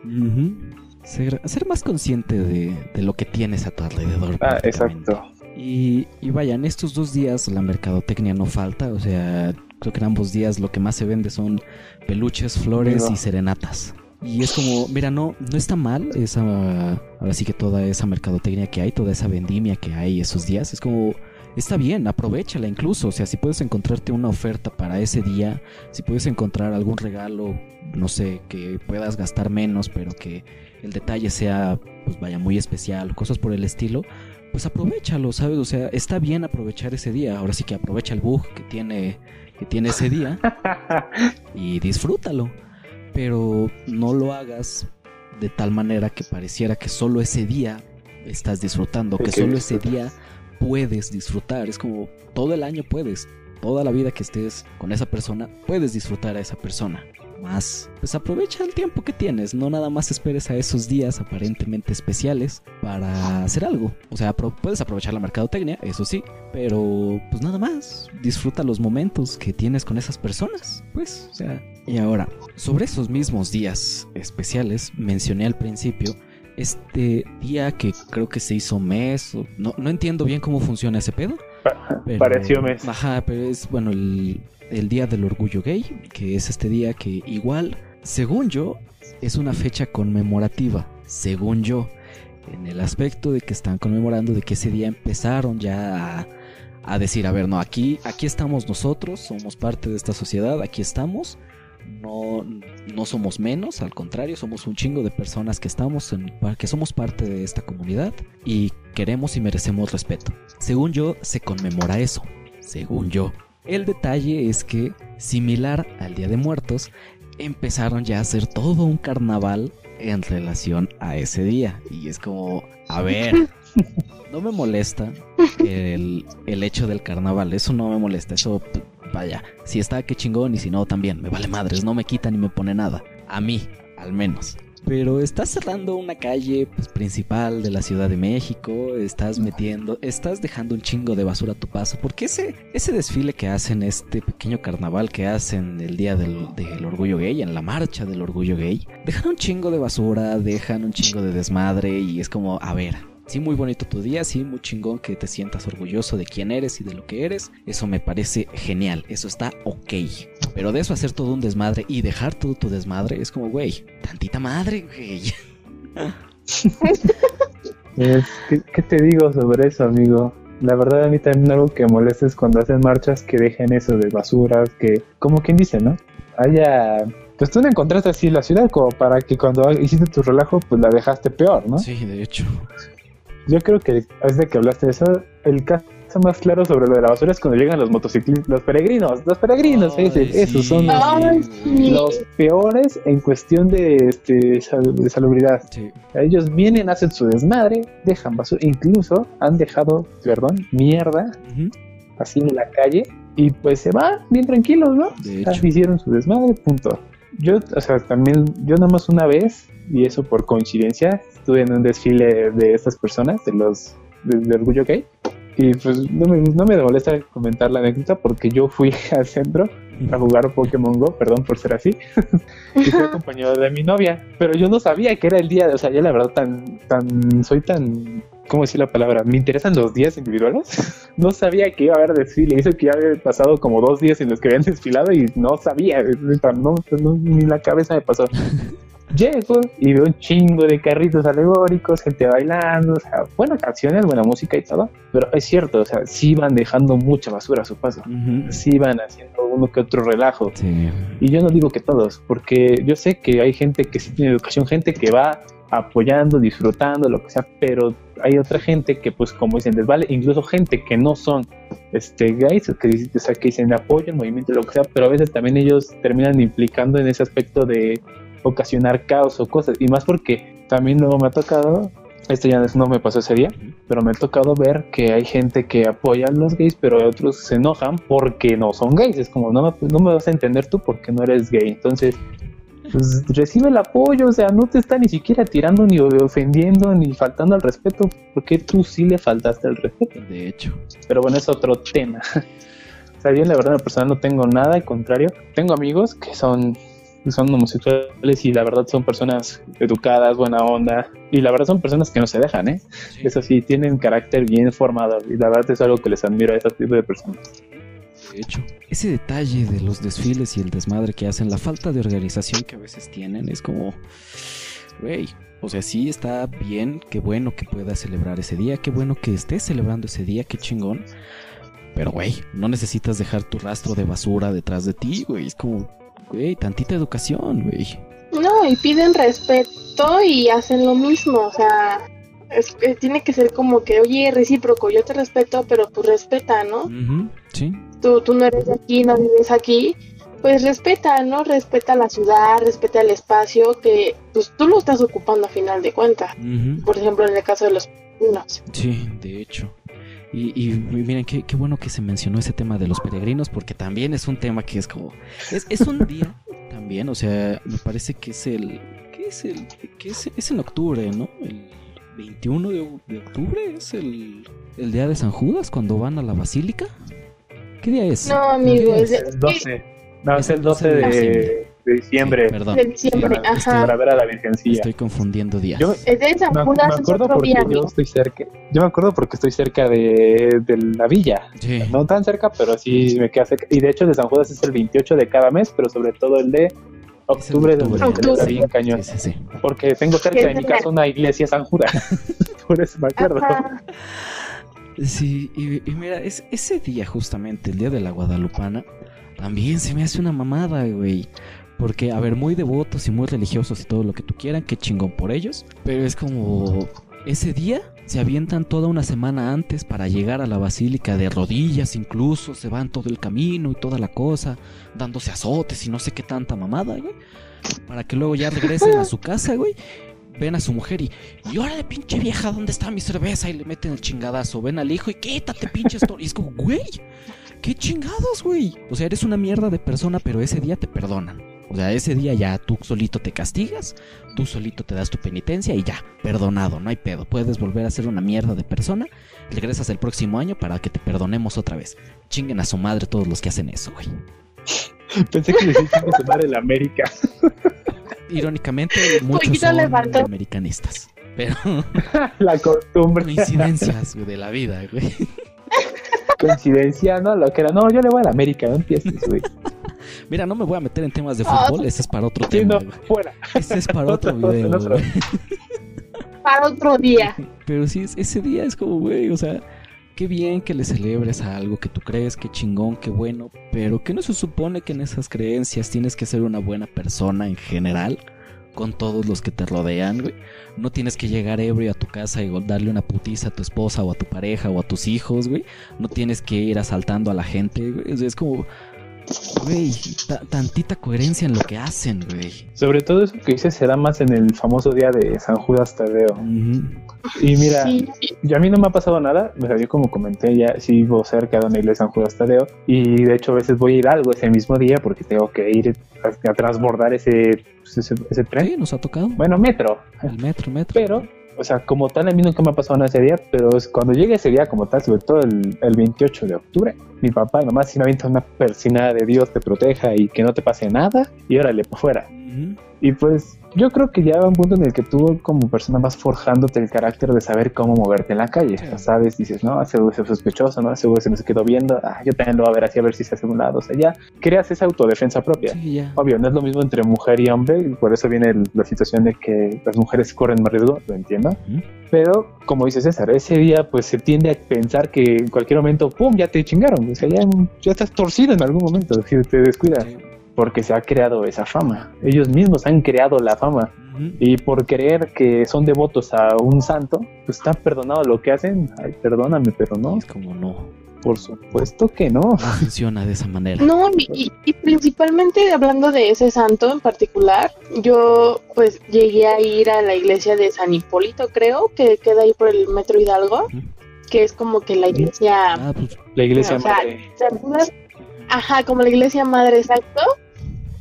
[SPEAKER 5] ser, más consciente de, lo que tienes a tu alrededor.
[SPEAKER 6] Ah, exacto.
[SPEAKER 5] Y, y vaya, en estos dos días la mercadotecnia no falta, o sea, creo que en ambos días lo que más se vende son peluches, flores y serenatas. Y es como, mira, no, no está mal esa, ahora sí que toda esa mercadotecnia que hay, toda esa vendimia que hay esos días, es como, está bien, aprovechala incluso, o sea, si puedes encontrarte una oferta para ese día, si puedes encontrar algún regalo, no sé, que puedas gastar menos, pero que el detalle sea, pues vaya, muy especial, cosas por el estilo, pues aprovechalo, ¿sabes? O sea, está bien aprovechar ese día, ahora sí que aprovecha el bug que tiene, que tiene ese día *laughs* y disfrútalo pero no lo hagas de tal manera que pareciera que solo ese día estás disfrutando, que solo ese día puedes disfrutar. Es como todo el año puedes, toda la vida que estés con esa persona, puedes disfrutar a esa persona. Más, pues aprovecha el tiempo que tienes, no nada más esperes a esos días aparentemente especiales para hacer algo. O sea, puedes aprovechar la mercadotecnia, eso sí, pero pues nada más, disfruta los momentos que tienes con esas personas, pues, o sea. Y ahora, sobre esos mismos días especiales, mencioné al principio este día que creo que se hizo mes, no, no entiendo bien cómo funciona ese pedo.
[SPEAKER 6] Pareció mes.
[SPEAKER 5] Ajá, pero es bueno el, el Día del Orgullo Gay, que es este día que igual, según yo, es una fecha conmemorativa, según yo, en el aspecto de que están conmemorando de que ese día empezaron ya a, decir, a ver, no, aquí, aquí estamos nosotros, somos parte de esta sociedad, aquí estamos no, no somos menos, al contrario, somos un chingo de personas que estamos en, que somos parte de esta comunidad y queremos y merecemos respeto. Según yo, se conmemora eso. Según yo. El detalle es que, similar al Día de Muertos, empezaron ya a hacer todo un carnaval en relación a ese día. Y es como, a ver, *laughs* no me molesta el, el hecho del carnaval, eso no me molesta, eso vaya, si está, qué chingón, y si no, también, me vale madres, no me quita ni me pone nada. A mí, al menos. Pero estás cerrando una calle pues, principal de la Ciudad de México, estás metiendo, estás dejando un chingo de basura a tu paso, porque ese, ese desfile que hacen, este pequeño carnaval que hacen el día del, del orgullo gay, en la marcha del orgullo gay, dejan un chingo de basura, dejan un chingo de desmadre y es como, a ver, Sí, muy bonito tu día, sí, muy chingón que te sientas orgulloso de quién eres y de lo que eres. Eso me parece genial, eso está ok. Pero de eso hacer todo un desmadre y dejar todo tu desmadre es como, güey, tantita madre, güey.
[SPEAKER 6] ¿qué, te digo sobre eso, amigo? La verdad a mí también algo que molesta es cuando hacen marchas que dejen eso de basuras, que, como quien dice, ¿no? Haya pues tú no encontraste así la ciudad como para que cuando hiciste tu relajo, pues la dejaste peor, ¿no?
[SPEAKER 5] Sí, de hecho.
[SPEAKER 6] Yo creo que desde que hablaste de eso, el caso más claro sobre lo de la basura es cuando llegan los motociclistas, los peregrinos, los peregrinos, esos son los, peores en cuestión de, este, de salubridad. Ellos vienen, hacen su desmadre, dejan basura, incluso han dejado, perdón, mierda, así en la calle, y pues se van bien tranquilos, ¿no? Hicieron su desmadre, punto. Yo, o sea, también, yo nada más una vez, y eso por coincidencia, estuve en un desfile de estas personas, de los de, Orgullo Gay, y pues no me, no me molesta comentar la anécdota porque yo fui *laughs* al centro a jugar Pokémon Go, perdón por ser así, *laughs* y fui acompañado de mi novia, pero yo no sabía que era el día, o sea, yo la verdad tan, tan, soy tan ¿cómo decir la palabra? Me interesan los días individuales. *laughs* no sabía que iba a haber desfile. Hizo que ya había pasado como dos días en los que habían *laughs* desfilado y no sabía. No, ni la cabeza me pasó. *laughs* Llego y veo un chingo de carritos alegóricos, gente bailando, o sea, buenas canciones, buena música y todo. Pero es cierto, o sea, sí van dejando mucha basura a su paso. Sí van haciendo uno que otro relajo. Y yo no digo que todos, porque yo sé que hay gente que sí tiene educación, gente que va apoyando, disfrutando, lo que sea, pero hay otra gente que, pues, como dicen, les vale, incluso gente que no son este, gays, que, o sea, que dicen apoyo el movimiento, lo que sea, pero a veces también ellos terminan implicando en ese aspecto de ocasionar caos o cosas, y más porque también luego me ha tocado, esto ya no me pasó ese día, pero me ha tocado ver que hay gente que apoya a los gays, pero otros se enojan porque no son gays, es como, no, no me vas a entender tú porque no eres gay, entonces pues recibe el apoyo, o sea, no te está ni siquiera tirando ni ofendiendo ni faltando al respeto, porque tú sí le faltaste al respeto.
[SPEAKER 5] De hecho.
[SPEAKER 6] Pero bueno, es otro tema. *laughs* o sea, yo la verdad, en personal no tengo nada, al contrario, tengo amigos que son son homosexuales y la verdad son personas educadas, buena onda y la verdad son personas que no se dejan, ¿eh? Eso sí, tienen carácter bien formado y la verdad es algo que les admiro a ese tipo de personas
[SPEAKER 5] de hecho. Ese detalle de los desfiles y el desmadre que hacen, la falta de organización que a veces tienen, es como, güey, o sea, sí está bien, qué bueno que puedas celebrar ese día, qué bueno que estés celebrando ese día, qué chingón. Pero, güey, no necesitas dejar tu rastro de basura detrás de ti, güey. Es como, güey, tantita educación, güey.
[SPEAKER 2] No, y piden respeto y hacen lo mismo, o sea, es, tiene que ser como que, oye, recíproco, yo te respeto, pero tú respeta, ¿no?
[SPEAKER 5] Sí
[SPEAKER 2] tú, no eres de aquí, no vives aquí, pues respeta, ¿no? Respeta la ciudad, respeta el espacio que pues tú lo estás ocupando a final de cuentas. Por ejemplo, en el caso de los peregrinos.
[SPEAKER 5] Sí, de hecho. Y, miren, qué, bueno que se mencionó ese tema de los peregrinos, porque también es un tema que es como... Es, es un *laughs* día también, o sea, me parece que es el... ¿Qué es el...? ¿Qué es, es en octubre, ¿no? El 21 de, de octubre es el, el día de San Judas cuando van a la basílica. ¿Qué día es?
[SPEAKER 2] No, amigo, es,
[SPEAKER 6] El 12. No, es el 12 de, de diciembre.
[SPEAKER 5] Sí, perdón.
[SPEAKER 2] de diciembre,
[SPEAKER 6] Para,
[SPEAKER 2] ajá.
[SPEAKER 6] para ver a la Virgencilla.
[SPEAKER 5] Estoy confundiendo días.
[SPEAKER 6] Yo,
[SPEAKER 2] Es de San
[SPEAKER 6] me,
[SPEAKER 2] Judas,
[SPEAKER 6] me
[SPEAKER 2] es
[SPEAKER 6] acuerdo
[SPEAKER 2] otro
[SPEAKER 6] porque
[SPEAKER 2] día,
[SPEAKER 6] yo estoy cerca. Yo me acuerdo porque estoy cerca de, de la villa.
[SPEAKER 5] Sí.
[SPEAKER 6] No tan cerca, pero sí me queda cerca. Y de hecho, de San Judas es el 28 de cada mes, pero sobre todo el de octubre, se
[SPEAKER 2] Octubre.
[SPEAKER 6] bien cañón.
[SPEAKER 5] Sí, sí, sí.
[SPEAKER 6] Porque tengo cerca de mi casa una iglesia San Judas. *laughs* Por eso me acuerdo.
[SPEAKER 2] Ajá.
[SPEAKER 5] Sí, y, y mira, es, ese día justamente, el día de la Guadalupana, también se me hace una mamada, güey. Porque, a ver, muy devotos y muy religiosos y todo lo que tú quieran, qué chingón por ellos. Pero es como, ese día se avientan toda una semana antes para llegar a la basílica de rodillas, incluso se van todo el camino y toda la cosa, dándose azotes y no sé qué tanta mamada, güey. Para que luego ya regresen a su *laughs* casa, güey. Ven a su mujer y, y órale, pinche vieja, ¿dónde está mi cerveza? Y le meten el chingadazo. Ven al hijo y quítate, pinche esto. Y es como, güey, qué chingados, güey. O sea, eres una mierda de persona, pero ese día te perdonan. O sea, ese día ya tú solito te castigas, tú solito te das tu penitencia y ya, perdonado, no hay pedo. Puedes volver a ser una mierda de persona, regresas el próximo año para que te perdonemos otra vez. Chinguen a su madre todos los que hacen eso, güey. *laughs*
[SPEAKER 6] Pensé que le hiciste madre en América. *laughs*
[SPEAKER 5] Irónicamente, *laughs* muchos son americanistas. Pero *laughs*
[SPEAKER 6] La costumbre.
[SPEAKER 5] coincidencias güey, de la vida, güey. *laughs*
[SPEAKER 6] Coincidencia, ¿no? Lo que era. No, yo le voy a la América, no empieces, güey.
[SPEAKER 5] Mira, no me voy a meter en temas de fútbol, ese es para otro
[SPEAKER 6] Sí,
[SPEAKER 5] tema.
[SPEAKER 6] no,
[SPEAKER 5] güey.
[SPEAKER 6] fuera.
[SPEAKER 5] Ese es para otro video.
[SPEAKER 2] Para otro día.
[SPEAKER 5] Pero sí, es- ese día es como, güey, o sea, qué bien que le celebres a algo que tú crees, qué chingón, qué bueno, pero que no se supone que en esas creencias tienes que ser una buena persona en general con todos los que te rodean, güey. No tienes que llegar ebrio a tu casa y darle una putiza a tu esposa o a tu pareja o a tus hijos, güey. No tienes que ir asaltando a la gente, güey. Es como, güey, ta- tantita coherencia en lo que hacen, güey.
[SPEAKER 6] Sobre todo eso que dices se da más en el famoso día de San Judas Tadeo.
[SPEAKER 5] Ujú.
[SPEAKER 6] Y mira,
[SPEAKER 2] Sí.
[SPEAKER 6] yo a mí no me ha pasado nada. O sea, yo como comenté, ya sí vivo cerca de una iglesia San Judas Tadeo. Y de hecho a veces voy a ir algo ese mismo día porque tengo que ir a, a transbordar ese, pues, ese, ese tren.
[SPEAKER 5] Sí, nos ha tocado.
[SPEAKER 6] Bueno, metro.
[SPEAKER 5] El metro, metro.
[SPEAKER 6] Pero, o sea, como tal, a mí nunca me ha pasado nada ese día, pero cuando llegue ese día como tal, sobre todo el, el 28 de octubre, mi papá y mamá sí me avientan una persina de Dios te proteja y que no te pase nada, y órale, por fuera. Y pues yo creo que ya va un punto en el que tú como persona vas forjándote el carácter de saber cómo moverte en la calle.
[SPEAKER 5] Sí.
[SPEAKER 6] Sabes, dices, no, ese es sospechoso, no, ese se me quedó viendo, ah, yo también lo voy a ver así a ver si se hace un lado. O sea, ya creas esa autodefensa propia.
[SPEAKER 5] Sí, ya.
[SPEAKER 6] Obvio, no es lo mismo entre mujer y hombre, y por eso viene el- la situación de que las mujeres corren más riesgo, lo entiendo. Pero, como dice César, ese día pues se tiende a pensar que en cualquier momento, ¡pum!, ya te chingaron. O sea, ya, ya estás torcido en algún momento si te descuidas.
[SPEAKER 5] Sí.
[SPEAKER 6] Porque se ha creado esa fama. Ellos mismos han creado la fama. Y por creer que son devotos a un santo, pues está perdonado lo que hacen. Ay, perdóname, pero no.
[SPEAKER 5] Es como no.
[SPEAKER 6] Por supuesto que no.
[SPEAKER 5] No funciona de esa manera.
[SPEAKER 2] No, y, principalmente hablando de ese santo en particular, yo pues llegué a ir a la iglesia de San Hipólito, creo, que queda ahí por el Metro Hidalgo, que es como que la iglesia...
[SPEAKER 5] Ah, pues
[SPEAKER 6] La iglesia madre.
[SPEAKER 2] Ajá, como la iglesia madre, exacto.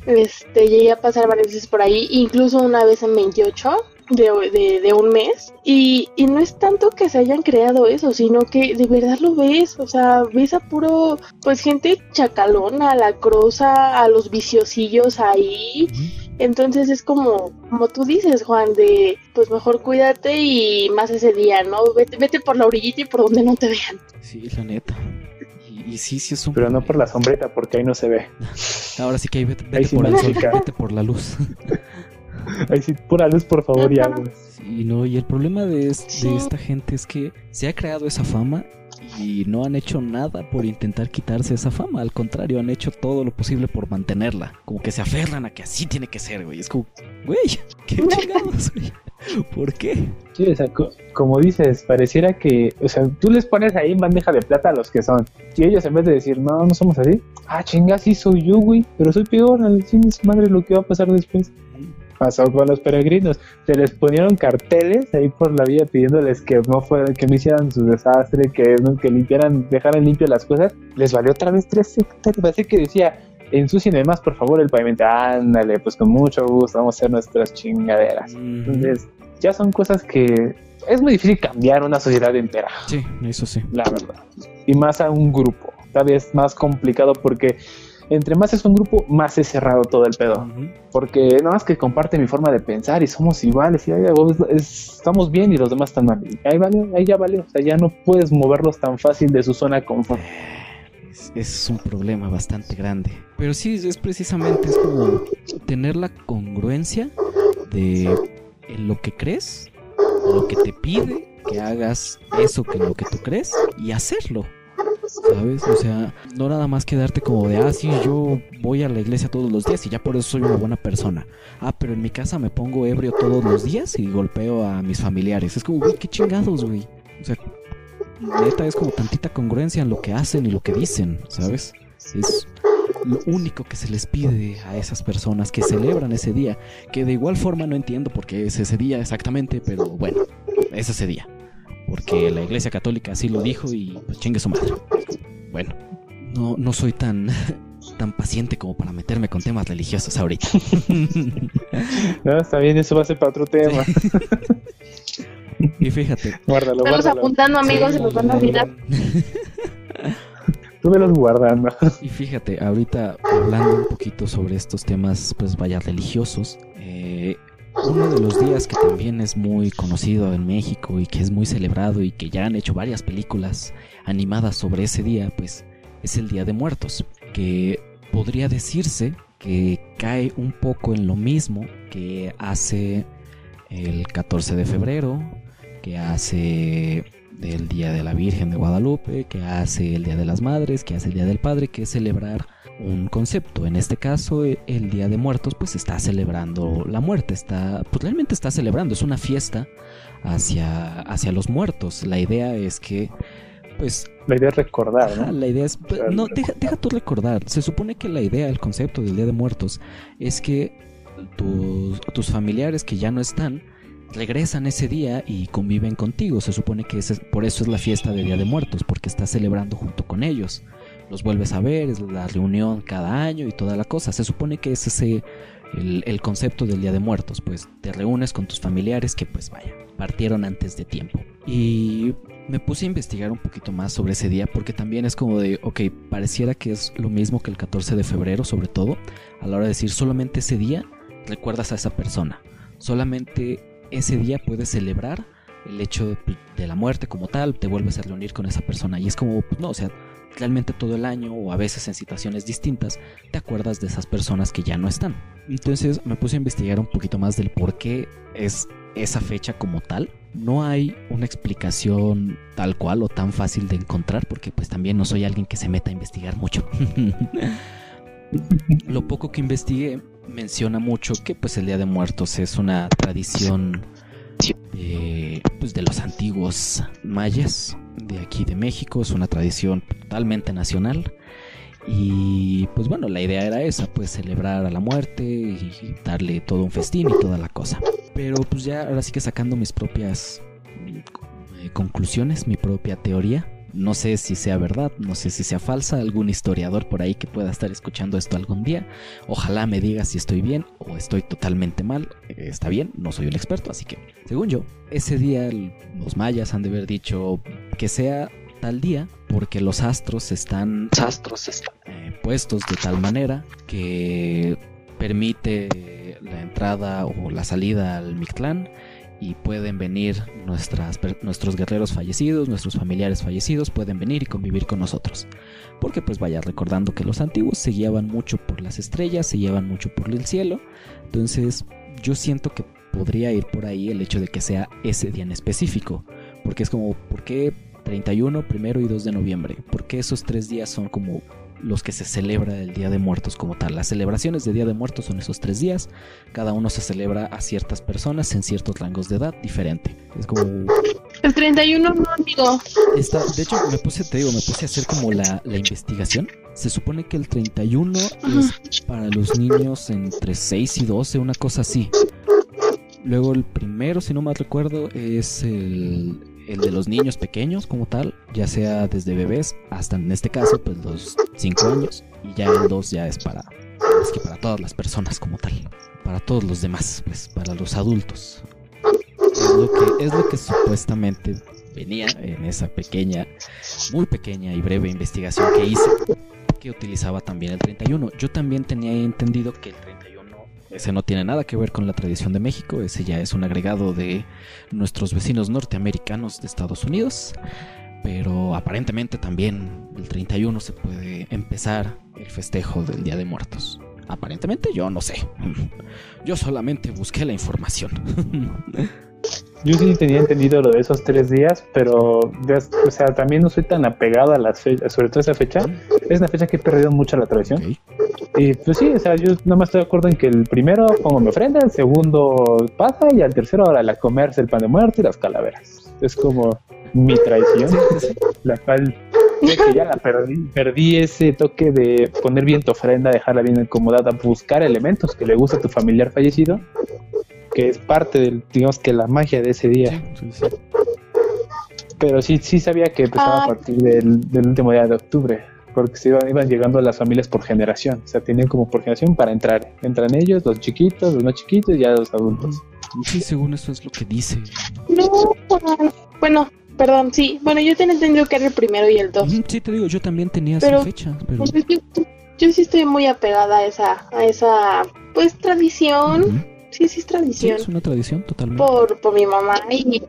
[SPEAKER 2] Este, llegué a pasar varias veces por ahí, incluso una vez en 28 de, de, de un mes. Y, y no es tanto que se hayan creado eso, sino que de verdad lo ves. O sea, ves a puro, pues gente chacalona, a la croza, a los viciosillos ahí. Entonces es como, como tú dices, Juan, de pues mejor cuídate y más ese día, ¿no? Vete, vete por la orillita y por donde no te vean.
[SPEAKER 5] sí, la neta. Y, sí, sí es un.
[SPEAKER 6] Pero no por la sombrita, porque ahí no se ve. *laughs*
[SPEAKER 5] Ahora sí que ahí vete, vete
[SPEAKER 6] Ahí sí
[SPEAKER 5] por el sol, vete por la luz. *laughs*
[SPEAKER 6] Ahí sí, pura luz, por favor, y agua.
[SPEAKER 5] Sí, no, y el problema de, es-
[SPEAKER 2] Sí.
[SPEAKER 5] de esta gente es que se ha creado esa fama y no han hecho nada por intentar quitarse esa fama. Al contrario, han hecho todo lo posible por mantenerla. Como que se aferran a que así tiene que ser, güey. Es como, güey, *laughs* qué chingados, güey. ¿Por qué?
[SPEAKER 6] Como dices, pareciera que, o sea, tú les pones ahí bandeja de plata a los que son. Y ellos en vez de decir, no, no somos así, ah, chinga, sí soy yo, güey, pero soy peor, al fin madre lo que va a pasar después. Pasó con los peregrinos, se les ponieron carteles ahí por la vía pidiéndoles que no fuera, que no hicieran su desastre, que, no- que limpiaran, dejaran limpias las cosas. Les valió otra vez tres hectáreas, parece que decía, ensucien más, por favor, el pavimento. Ándale, pues con mucho gusto, vamos a hacer nuestras chingaderas. Entonces, ya son cosas que es muy difícil cambiar una sociedad entera.
[SPEAKER 5] Sí, eso sí.
[SPEAKER 6] La verdad. Y más a un grupo. Tal vez más complicado porque entre más es un grupo, más es cerrado todo el pedo. Porque nada más que comparte mi forma de pensar y somos iguales y estamos bien y los demás están mal. ahí, vale, ahí ya vale. O sea, ya no puedes moverlos tan fácil de su zona de confort.
[SPEAKER 5] Es, es un problema bastante grande. Pero sí, es precisamente es como tener la congruencia de lo que crees, lo que te pide que hagas eso que lo que tú crees y hacerlo. ¿Sabes? O sea, no nada más quedarte como de, ah, sí, yo voy a la iglesia todos los días y ya por eso soy una buena persona. Ah, pero en mi casa me pongo ebrio todos los días y golpeo a mis familiares. Es como, güey, qué chingados, güey. O sea, neta es como tantita congruencia en lo que hacen y lo que dicen, ¿sabes? Es lo único que se les pide a esas personas que celebran ese día, que de igual forma no entiendo por qué es ese día exactamente, pero bueno, es ese día porque la Iglesia Católica así lo dijo y pues chingue su madre. Bueno, no, no soy tan, *laughs* tan paciente como para meterme con temas religiosos ahorita. *laughs*
[SPEAKER 6] no, está bien, eso va a ser para otro tema.
[SPEAKER 5] y fíjate.
[SPEAKER 2] Guárdalo, Estamos apuntando amigos, y los van a olvidar.
[SPEAKER 6] Tú me los guardando.
[SPEAKER 5] Y fíjate, ahorita hablando un poquito sobre estos temas, pues vaya religiosos, uno de los días que también es muy conocido en México y que es muy celebrado y que ya han hecho varias películas animadas sobre ese día, pues es el Día de Muertos, que podría decirse que cae un poco en lo mismo que hace el 14 de febrero, que hace el Día de la Virgen de Guadalupe, que hace el Día de las Madres, que hace el Día del Padre, que es celebrar un concepto. En este caso, e, el Día de Muertos, pues está celebrando la muerte, está, pues realmente está celebrando, es una fiesta hacia, hacia los muertos. La idea es que, pues...
[SPEAKER 6] La idea es recordar, ¿no?
[SPEAKER 5] La idea es... Pues, no, deja, deja tú recordar. Se supone que la idea, el concepto del Día de Muertos es que tus, tus familiares que ya no están, regresan ese día y conviven contigo. Se supone que ese, por eso es la fiesta del Día de Muertos, porque estás celebrando junto con ellos los vuelves a ver, es la reunión cada año y toda la cosa. Se supone que es ese el, concepto del Día de Muertos, pues te reúnes con tus familiares que pues vaya, partieron antes de tiempo. Y me puse a investigar un poquito más sobre ese día porque también es como de, ok, pareciera que es lo mismo que el 14 de febrero, sobre todo, a la hora de decir solamente ese día recuerdas a esa persona, solamente ese día puedes celebrar el hecho de, la muerte como tal, te vuelves a reunir con esa persona y es como, pues no, o sea, realmente todo el año o a veces en situaciones distintas te acuerdas de esas personas que ya no están. Entonces me puse a investigar un poquito más del por qué es esa fecha como tal. No hay una explicación tal cual o tan fácil de encontrar porque pues también no soy alguien que se meta a investigar mucho. *laughs* Lo poco que investigué menciona mucho que pues el Día de Muertos es una tradición de, pues, de los antiguos mayas de aquí de México, es una tradición totalmente nacional. Y pues bueno, la idea era esa, pues celebrar a la muerte y darle todo un festín y toda la cosa. Pero pues ya ahora sí que sacando mis propias eh, conclusiones, mi propia teoría. No sé si sea verdad, no sé si sea falsa, algún historiador por ahí que pueda estar escuchando esto algún día. Ojalá me diga si estoy bien o estoy totalmente mal. Eh, está bien, no soy un experto, así que, según yo, ese día los mayas han de haber dicho que sea tal día porque los astros están, astros están eh, puestos de tal manera que permite la entrada o la salida al Mictlán y pueden venir nuestros guerreros fallecidos, nuestros familiares fallecidos, pueden venir y convivir con nosotros. Porque pues vaya recordando que los antiguos se guiaban mucho por las estrellas, se guiaban mucho por el cielo. Entonces yo siento que podría ir por ahí el hecho de que sea ese día en específico. Porque es como, ¿por qué 31, primero y 2 de noviembre? Porque esos tres días son como los que se celebra el Día de Muertos como tal. Las celebraciones de Día de Muertos son esos tres días. Cada uno se celebra a ciertas personas en ciertos rangos de edad diferente. Es como...
[SPEAKER 2] El 31 no, amigo.
[SPEAKER 5] de hecho, me puse, te digo, me puse a hacer como la, la investigación. Se supone que el 31 es para los niños entre 6 y 12, una cosa así. Luego el primero, si no mal recuerdo, es el el de los niños pequeños como tal, ya sea desde bebés hasta en este caso pues los 5 años. Y ya el 2 ya es para, es que para todas las personas como tal. Para todos los demás, pues para los adultos. Es lo que, es lo que supuestamente venía en esa pequeña, muy pequeña y breve investigación que hice, que utilizaba también el 31. Yo también tenía entendido que el 31, ese no tiene nada que ver con la tradición de México, ese ya es un agregado de nuestros vecinos norteamericanos de Estados Unidos. Pero aparentemente también el 31 se puede empezar el festejo del Día de Muertos. Aparentemente yo no sé. *laughs* Yo solamente busqué la información. *laughs*
[SPEAKER 6] Yo sí tenía entendido lo de esos tres días, pero o sea, también no soy tan apegado a las fechas, sobre todo esa fecha. Es una fecha que he perdido mucho la tradición. Y pues sí, o sea, yo nada más estoy de acuerdo en que el primero pongo mi ofrenda, el segundo pasa y al tercero ahora la comerse el pan de muerte y las calaveras. Es como mi traición, la cual que ya la perdí, perdí ese toque de poner bien tu ofrenda, dejarla bien acomodada, buscar elementos que le gusta a tu familiar fallecido que es parte del, digamos que la magia de ese día. Pero sí, sí sabía que empezaba a ah. partir del, último día de octubre, porque se iban, iban llegando las familias por generación, o sea, tenían como por generación para entrar. Entran ellos, los chiquitos, los no chiquitos y ya los adultos.
[SPEAKER 5] Sí, según eso es lo que dice.
[SPEAKER 2] No, bueno, perdón, sí. Bueno, yo tenía entendido que era el primero y el dos.
[SPEAKER 5] Sí, te digo, yo también tenía esa fecha. Pero... Pues,
[SPEAKER 2] yo, sí estoy muy apegada a esa, a esa pues tradición sí, sí es tradición.
[SPEAKER 5] es una tradición totalmente.
[SPEAKER 2] Por, por mi mamá y,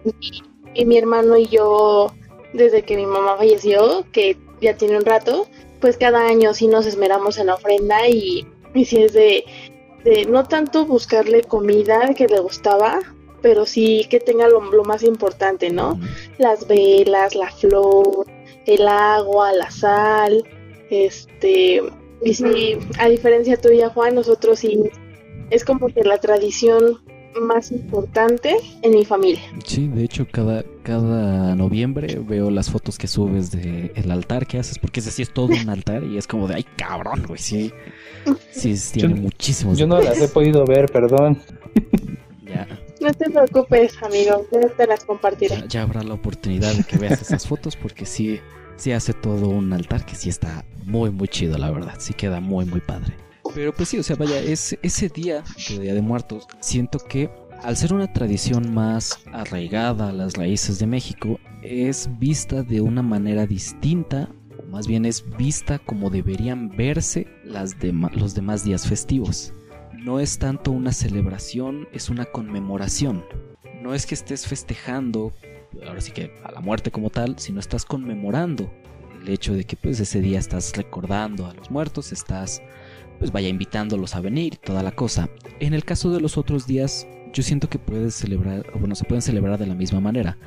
[SPEAKER 2] y, mi hermano y yo, desde que mi mamá falleció, que ya tiene un rato, pues cada año sí nos esmeramos en la ofrenda y, y sí es de, de no tanto buscarle comida que le gustaba, pero sí que tenga lo, más importante, ¿no? Las velas, la flor, el agua, la sal, este, y sí, a diferencia tuya, Juan, nosotros sí es como que la tradición más importante en mi familia.
[SPEAKER 5] Sí, de hecho cada, cada noviembre veo las fotos que subes de el altar que haces, porque ese sí es todo un altar y es como de, ay cabrón, güey, sí, sí, tiene muchísimos.
[SPEAKER 6] Yo no las he podido ver, perdón.
[SPEAKER 2] Ya. No te preocupes, amigo, ya te las compartiré.
[SPEAKER 5] Ya, ya, habrá la oportunidad de que veas esas fotos porque sí, sí hace todo un altar que sí está muy, muy chido, la verdad, sí queda muy, muy padre. Pero pues sí, o sea, vaya, es, ese día de Día de Muertos, siento que al ser una tradición más arraigada a las raíces de México, es vista de una manera distinta, o más bien es vista como deberían verse las los demás días festivos. No es tanto una celebración, es una conmemoración. No es que estés festejando, ahora sí que a la muerte como tal, sino estás conmemorando el hecho de que pues ese día estás recordando a los muertos, estás pues vaya invitándolos a venir y toda la cosa. En el caso de los otros días, yo siento que puedes celebrar, o bueno, se pueden celebrar de la misma manera.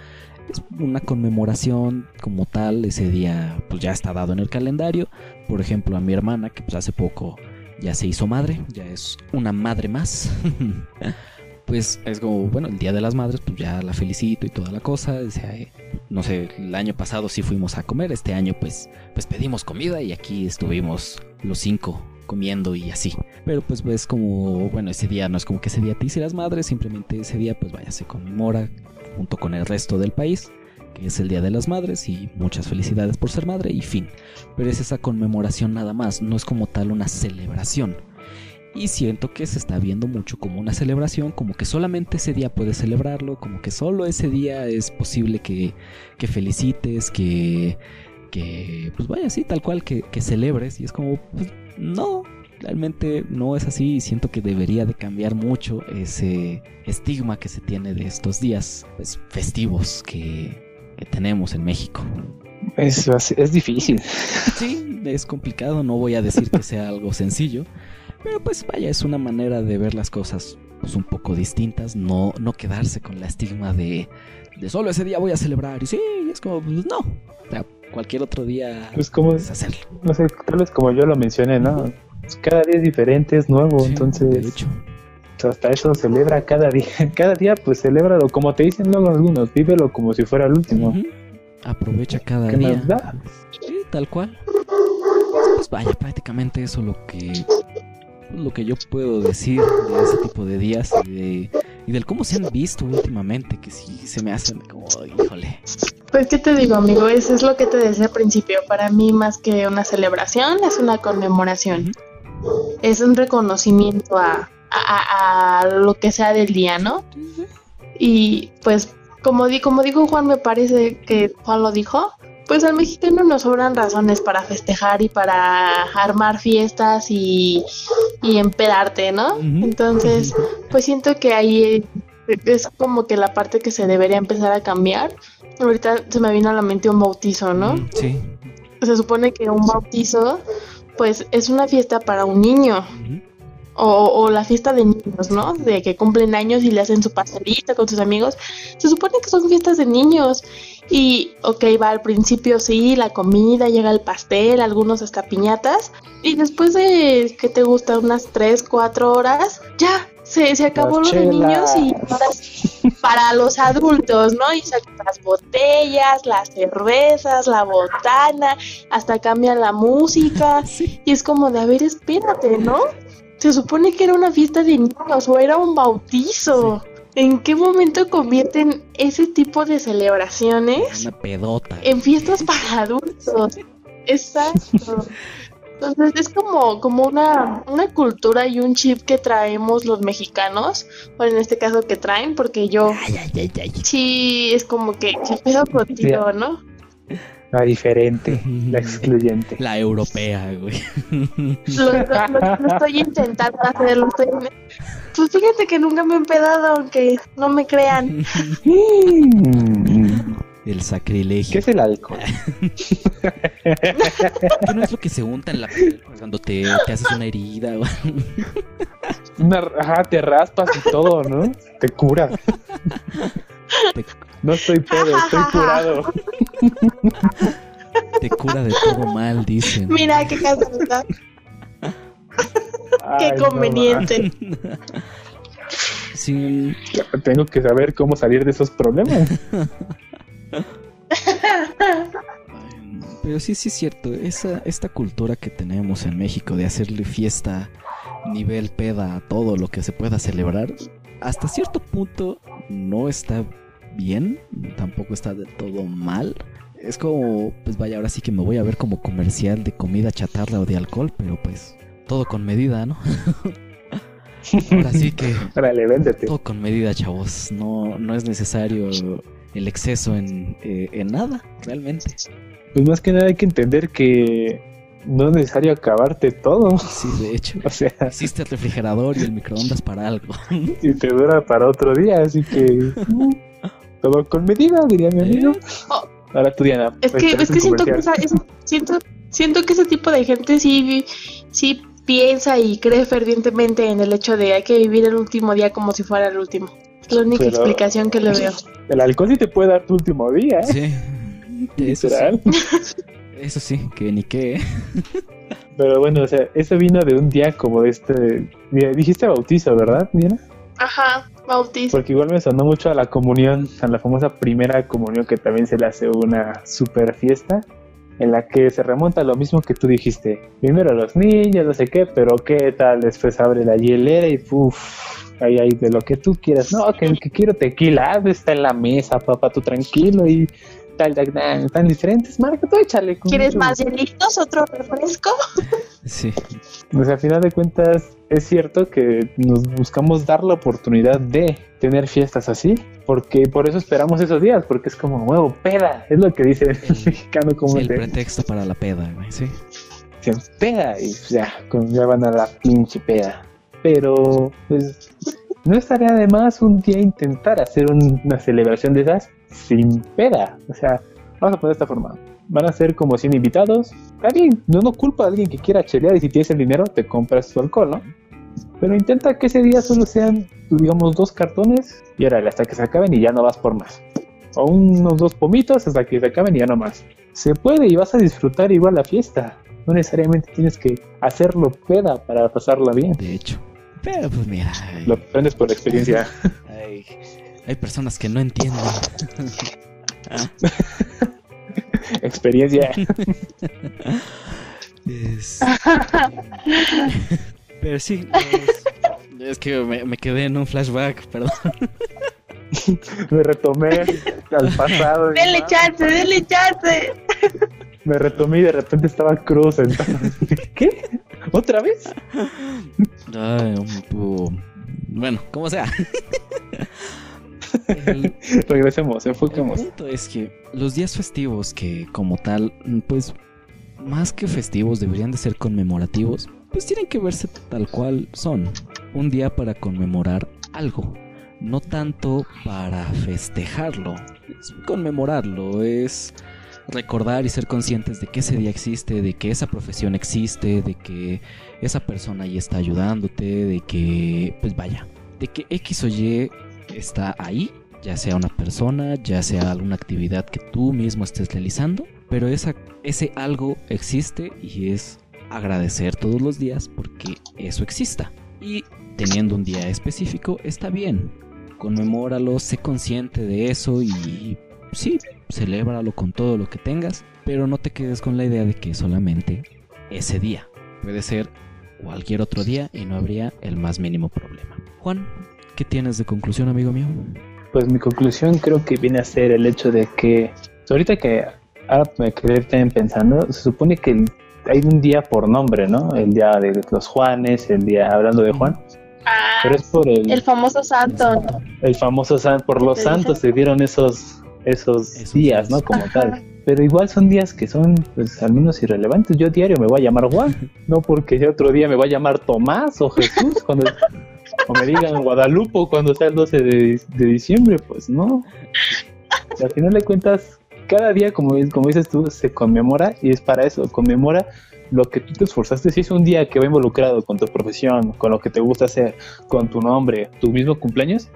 [SPEAKER 5] Es una conmemoración como tal, ese día pues ya está dado en el calendario. Por ejemplo, a mi hermana, que pues hace poco ya se hizo madre, ya es una madre más. *laughs* pues es como, bueno, el Día de las Madres, pues ya la felicito y toda la cosa. no sé, el año pasado sí fuimos a comer, este año pues, pues pedimos comida y aquí estuvimos los cinco comiendo y así. Pero pues ves como, bueno, ese día no es como que ese día te hice las madres, simplemente ese día pues vaya, se conmemora junto con el resto del país, que es el Día de las Madres y muchas felicidades por ser madre y fin. Pero es esa conmemoración nada más, no es como tal una celebración. Y siento que se está viendo mucho como una celebración, como que solamente ese día puedes celebrarlo, como que solo ese día es posible que, que felicites, que, que, pues vaya así, tal cual, que, que celebres. Y es como, pues, no, realmente no es así y siento que debería de cambiar mucho ese estigma que se tiene de estos días pues, festivos que, tenemos en México.
[SPEAKER 6] Es, es difícil.
[SPEAKER 5] Sí, es complicado, no voy a decir que sea algo sencillo, pero pues vaya, es una manera de ver las cosas pues, un poco distintas, no, no quedarse con la estigma de, de solo ese día voy a celebrar y sí, es como, pues, no, cualquier otro día
[SPEAKER 6] pues como, hacerlo. No sé, tal vez como yo lo mencioné, ¿no? Pues cada día es diferente, es nuevo, entonces... De hecho. Hasta eso celebra cada día. *laughs* Cada día, pues celébralo, como te dicen luego algunos, vívelo como si fuera el último.
[SPEAKER 5] Aprovecha cada día. Sí, tal cual. Pues vaya, prácticamente eso lo que lo que yo puedo decir de ese tipo de días y, de, y del cómo se han visto últimamente, que sí se me hacen como, híjole,
[SPEAKER 2] Pues, ¿qué te digo, amigo? Eso es lo que te decía al principio. Para mí, más que una celebración, es una conmemoración. Es un reconocimiento a, a, a, lo que sea del día, ¿no? Y pues, como, di, como dijo Juan, me parece que Juan lo dijo, pues al mexicano nos sobran razones para festejar y para armar fiestas y, y empedarte, ¿no? Entonces, pues siento que ahí es como que la parte que se debería empezar a cambiar. Ahorita se me vino a la mente un bautizo, ¿no?
[SPEAKER 5] Sí.
[SPEAKER 2] Se supone que un bautizo, pues es una fiesta para un niño. O, o, la fiesta de niños, ¿no? De que cumplen años y le hacen su pastelita con sus amigos. Se supone que son fiestas de niños. Y, ok, va al principio, sí, la comida, llega el pastel, algunos hasta piñatas. Y después de que te gusta unas 3, 4 horas, ya, se, se acabó lo de niños y para los adultos, ¿no? Y sacan las botellas, las cervezas, la botana, hasta cambian la música. *laughs*
[SPEAKER 5] Sí.
[SPEAKER 2] Y es como de, a ver, espérate, ¿no? Se supone que era una fiesta de niños o era un bautizo. ¿En qué momento convierten ese tipo de celebraciones
[SPEAKER 5] Una pedota.
[SPEAKER 2] en fiestas para adultos? Exacto. Entonces es como, como una, una cultura y un chip que traemos los mexicanos, o en este caso que traen, porque yo
[SPEAKER 5] Ay, ay, ay, ay.
[SPEAKER 2] sí es como que, ¿qué pedo contigo, no?
[SPEAKER 6] La diferente, *laughs* la excluyente.
[SPEAKER 5] La europea, güey.
[SPEAKER 2] Lo, lo- lo- lo estoy intentando hacer, lo estoy... Pues fíjate que nunca me he empedado, aunque no me crean. *laughs*
[SPEAKER 5] El
[SPEAKER 6] ¿Qué
[SPEAKER 5] sacrilegio.
[SPEAKER 6] es el alcohol? *laughs*
[SPEAKER 5] ¿Qué no es lo que se unta en la piel cuando te, te haces una herida?
[SPEAKER 6] Una- ajá, te raspas y todo, ¿no? Te cura.
[SPEAKER 5] Te,
[SPEAKER 6] No estoy pedo, estoy *laughs* curado.
[SPEAKER 5] te cura de todo mal, dicen.
[SPEAKER 2] Mira qué casualidad, qué
[SPEAKER 6] Ay, no,
[SPEAKER 2] conveniente.
[SPEAKER 5] Sí.
[SPEAKER 6] Tengo que saber cómo salir de esos problemas.
[SPEAKER 5] pero sí, sí es cierto. Esa, esta cultura que tenemos en México de hacerle fiesta nivel peda a todo lo que se pueda celebrar, hasta cierto punto no está bien, tampoco está del todo mal. Es como, pues vaya, ahora sí que me voy a ver como comercial de comida chatarra o de alcohol, pero pues todo con medida, ¿no? *laughs* ahora sí que
[SPEAKER 6] Órale, véndete.
[SPEAKER 5] todo con medida, chavos. No, no es necesario el exceso en, eh, en nada, realmente.
[SPEAKER 6] Pues más que nada hay que entender que no es necesario acabarte todo.
[SPEAKER 5] Sí, de hecho. *laughs*
[SPEAKER 6] O sea,
[SPEAKER 5] Existe el refrigerador y el microondas para algo.
[SPEAKER 6] y te dura para otro día, así que *laughs* todo con medida, diría mi amigo.
[SPEAKER 2] Oh.
[SPEAKER 6] Ahora tú, Diana.
[SPEAKER 2] Es que,
[SPEAKER 6] eres
[SPEAKER 2] es que siento que siento, siento que ese tipo de gente sí, sí piensa y cree fervientemente en el hecho de hay que vivir el último día como si fuera el último. Es la única
[SPEAKER 6] Pero-
[SPEAKER 2] explicación que le veo.
[SPEAKER 6] El alcohol sí te puede dar tu último día, ¿eh?
[SPEAKER 5] Sí. *laughs* Eso sí, *laughs* eso sí, que ni qué. ¿eh?
[SPEAKER 6] Pero bueno, o sea, eso vino de un día como de este. Mira, dijiste bautizo, ¿verdad, Diana?
[SPEAKER 2] Ajá, bautizo.
[SPEAKER 6] Porque igual me sonó mucho a la comunión, a la famosa primera comunión que también se le hace una super fiesta, en la que se remonta lo mismo que tú dijiste. Primero los niños, no sé qué, pero qué tal, después abre la hielera y uff, ahí hay de lo que tú quieras. No, que, que quiero tequila, ah, está en la mesa, papá, tú tranquilo y tal, tal, tal, están diferentes, marca, tú échale. con
[SPEAKER 2] ¿Quieres
[SPEAKER 6] mucho
[SPEAKER 2] más hielitos? ¿Otro refresco? *laughs*
[SPEAKER 5] Sí.
[SPEAKER 6] O sea, a final de cuentas, es cierto que nos buscamos dar la oportunidad de tener fiestas así, porque por eso esperamos esos días, porque es como huevo, peda, es lo que dice el mexicano como
[SPEAKER 5] el pretexto para la peda, güey, sí.
[SPEAKER 6] dicen, peda, y pues ya, con- ya van a la pinche peda. Pero, pues, no estaría de más un día intentar hacer un- una celebración de esas sin peda. O sea, vamos a poner de esta forma. Van a ser como 100 invitados. Bien, no, no culpa a alguien que quiera chelear y si tienes el dinero te compras tu alcohol, ¿no? Pero intenta que ese día solo sean, digamos, dos cartones y órale, hasta que se acaben y ya no vas por más. O unos dos pomitos hasta que se acaben y ya no más. Se puede y vas a disfrutar igual la fiesta. No necesariamente tienes que hacerlo peda para pasarla bien.
[SPEAKER 5] De hecho. Pero pues mira, ay,
[SPEAKER 6] Lo aprendes por experiencia.
[SPEAKER 5] ay, hay personas que no entienden. *laughs*
[SPEAKER 6] experiencia.
[SPEAKER 5] Es- *laughs* Pero sí, es, es que me, me quedé en un flashback, perdón. *laughs*
[SPEAKER 6] me retomé al pasado.
[SPEAKER 2] Dele chance, dele chance.
[SPEAKER 6] Me retomé y de repente estaba cruz. ¿Qué? ¿Otra vez?
[SPEAKER 5] Ay, bueno, como sea. *laughs*
[SPEAKER 6] Regresemos, enfoquemos.
[SPEAKER 5] El punto es que los días festivos que como tal, pues más que festivos deberían de ser conmemorativos, pues tienen que verse tal cual son. Un día para conmemorar algo, no tanto para festejarlo. Es conmemorarlo, es recordar y ser conscientes de que ese día existe, de que esa profesión existe, de que esa persona ahí está ayudándote, de que, pues vaya, de que X o Y está ahí, ya sea una persona, ya sea alguna actividad que tú mismo estés realizando, pero ese algo existe y es agradecer todos los días porque eso exista. Y teniendo un día específico está bien. Conmemóralo, sé consciente de eso y sí, celébralo con todo lo que tengas, pero no te quedes con la idea de que solamente ese día. Puede ser cualquier otro día y no habría el más mínimo problema. Juan, ¿qué tienes de conclusión, amigo mío?
[SPEAKER 6] Pues mi conclusión creo que viene a ser el hecho de que ahorita que ahora me quedé también pensando, se supone que hay un día por nombre, ¿no? El día de los Juanes, el día hablando de Juan.
[SPEAKER 2] Ah, pero es por el, el famoso santo.
[SPEAKER 6] El famoso santo, por los santos se dieron esos esos, días, ¿no? Como tal. Pero igual son días que son, pues, al menos irrelevantes. Yo diario me voy a llamar Juan, no porque yo otro día me voy a llamar Tomás o Jesús, cuando, o me digan Guadalupe cuando sea el 12 de, diciembre, pues no. al final de cuentas, cada día, como, como dices tú, se conmemora y es para eso, conmemora lo que tú te esforzaste. Si es un día que va involucrado con tu profesión, con lo que te gusta hacer, con tu nombre, tu mismo cumpleaños,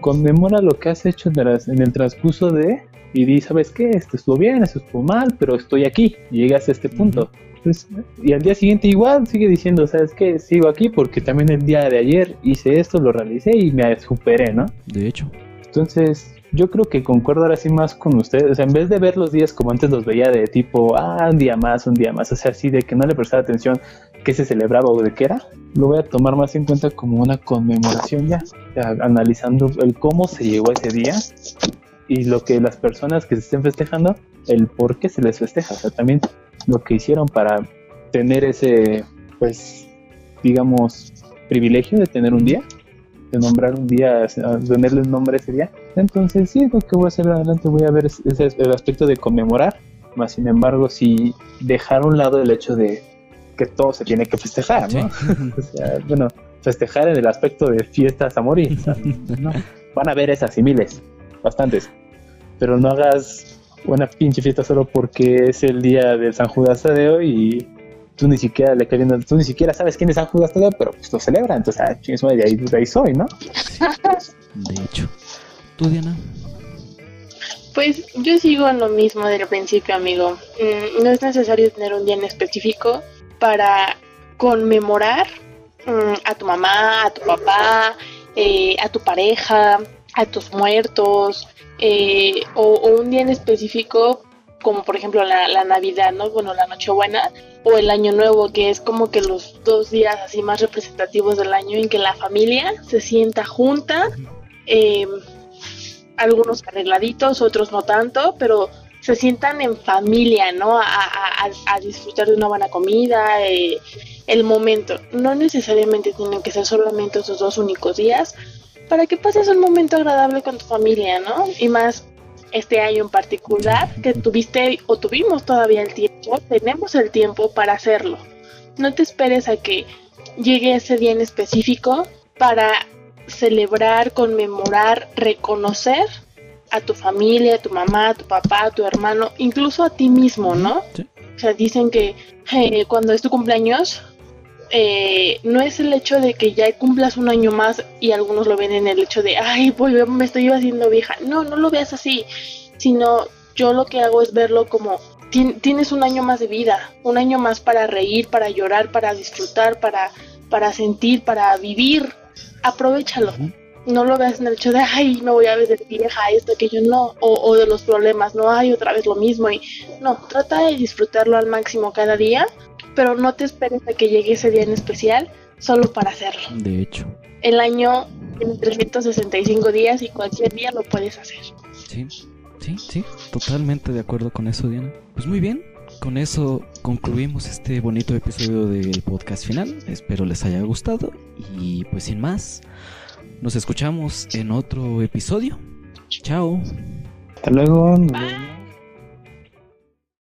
[SPEAKER 6] conmemora lo que has hecho en, el transcurso de y di, ¿sabes qué? Esto estuvo bien, esto estuvo mal, pero estoy aquí, llegas a este punto. Pues, y al día siguiente igual sigue diciendo, ¿sabes qué? Sigo aquí porque también el día de ayer hice esto, lo realicé y me superé, ¿no?
[SPEAKER 5] De hecho.
[SPEAKER 6] Entonces, yo creo que concuerdo ahora sí más con ustedes. O sea, en vez de ver los días como antes los veía de tipo, ah, un día más, un día más, o sea, así de que no le prestaba atención qué se celebraba o de qué era, lo voy a tomar más en cuenta como una conmemoración ya, analizando el cómo se llegó a ese día y lo que las personas que se estén festejando, el por qué se les festeja, o sea, también lo que hicieron para tener ese, pues, digamos, privilegio de tener un día de nombrar un día, ponerle un nombre ese día. Entonces, sí, lo que voy a hacer adelante, voy a ver ese, el aspecto de conmemorar, más sin embargo, si dejar a un lado el hecho de que todo se tiene que festejar, ¿no? *laughs* o sea, bueno, festejar en el aspecto de fiestas a morir. *laughs* Van a haber esas y miles, bastantes. Pero no hagas una pinche fiesta solo porque es el día del San Judas Tadeo y tú ni siquiera le queriendo, tú ni siquiera sabes quién es San Judas Tadeo, pero pues lo celebran, entonces, ah, de ahí, de ahí soy, ¿no?
[SPEAKER 5] De hecho. ¿Tú, Diana?
[SPEAKER 2] Pues yo sigo en lo mismo del principio, amigo. Mm, no es necesario tener un día en específico para conmemorar mm, a tu mamá, a tu papá, eh, a tu pareja, a tus muertos, eh, o, un día en específico como por ejemplo la, Navidad, ¿no? Bueno, la Nochebuena o el Año Nuevo, que es como que los dos días así más representativos del año en que la familia se sienta junta, em, algunos arregladitos, otros no tanto, pero se sientan en familia, ¿no? A, disfrutar de una buena comida, eh, el momento. No necesariamente tienen que ser solamente esos dos únicos días para que pases un momento agradable con tu familia, ¿no? Y más este año en particular, que tuviste o tuvimos todavía el tiempo, tenemos el tiempo para hacerlo. No te esperes a que llegue ese día en específico para celebrar, conmemorar, reconocer a tu familia, a tu mamá, a tu papá, a tu hermano, incluso a ti mismo, ¿no? O sea, dicen que eh, cuando es tu cumpleaños, eh, no es el hecho de que ya cumplas un año más y algunos lo ven en el hecho de, ay, pues me estoy haciendo vieja. No, no lo veas así, sino yo lo que hago es verlo como tienes un año más de vida, un año más para reír, para llorar, para disfrutar, para, para sentir, para vivir. Aprovechalo. No lo veas en el hecho de, ay, me voy a ver de vieja, esto, aquello, no. O, o de los problemas, no, hay otra vez lo mismo. Y no, trata de disfrutarlo al máximo cada día pero no te esperes a que llegue ese día en especial solo para hacerlo.
[SPEAKER 5] De hecho.
[SPEAKER 2] El año tiene 365 días y cualquier día lo puedes hacer.
[SPEAKER 5] Sí, sí, sí, totalmente de acuerdo con eso, Diana. Pues muy bien, con eso concluimos este bonito episodio del podcast final. Espero les haya gustado y pues sin más, nos escuchamos en otro episodio. Chao.
[SPEAKER 6] Hasta luego.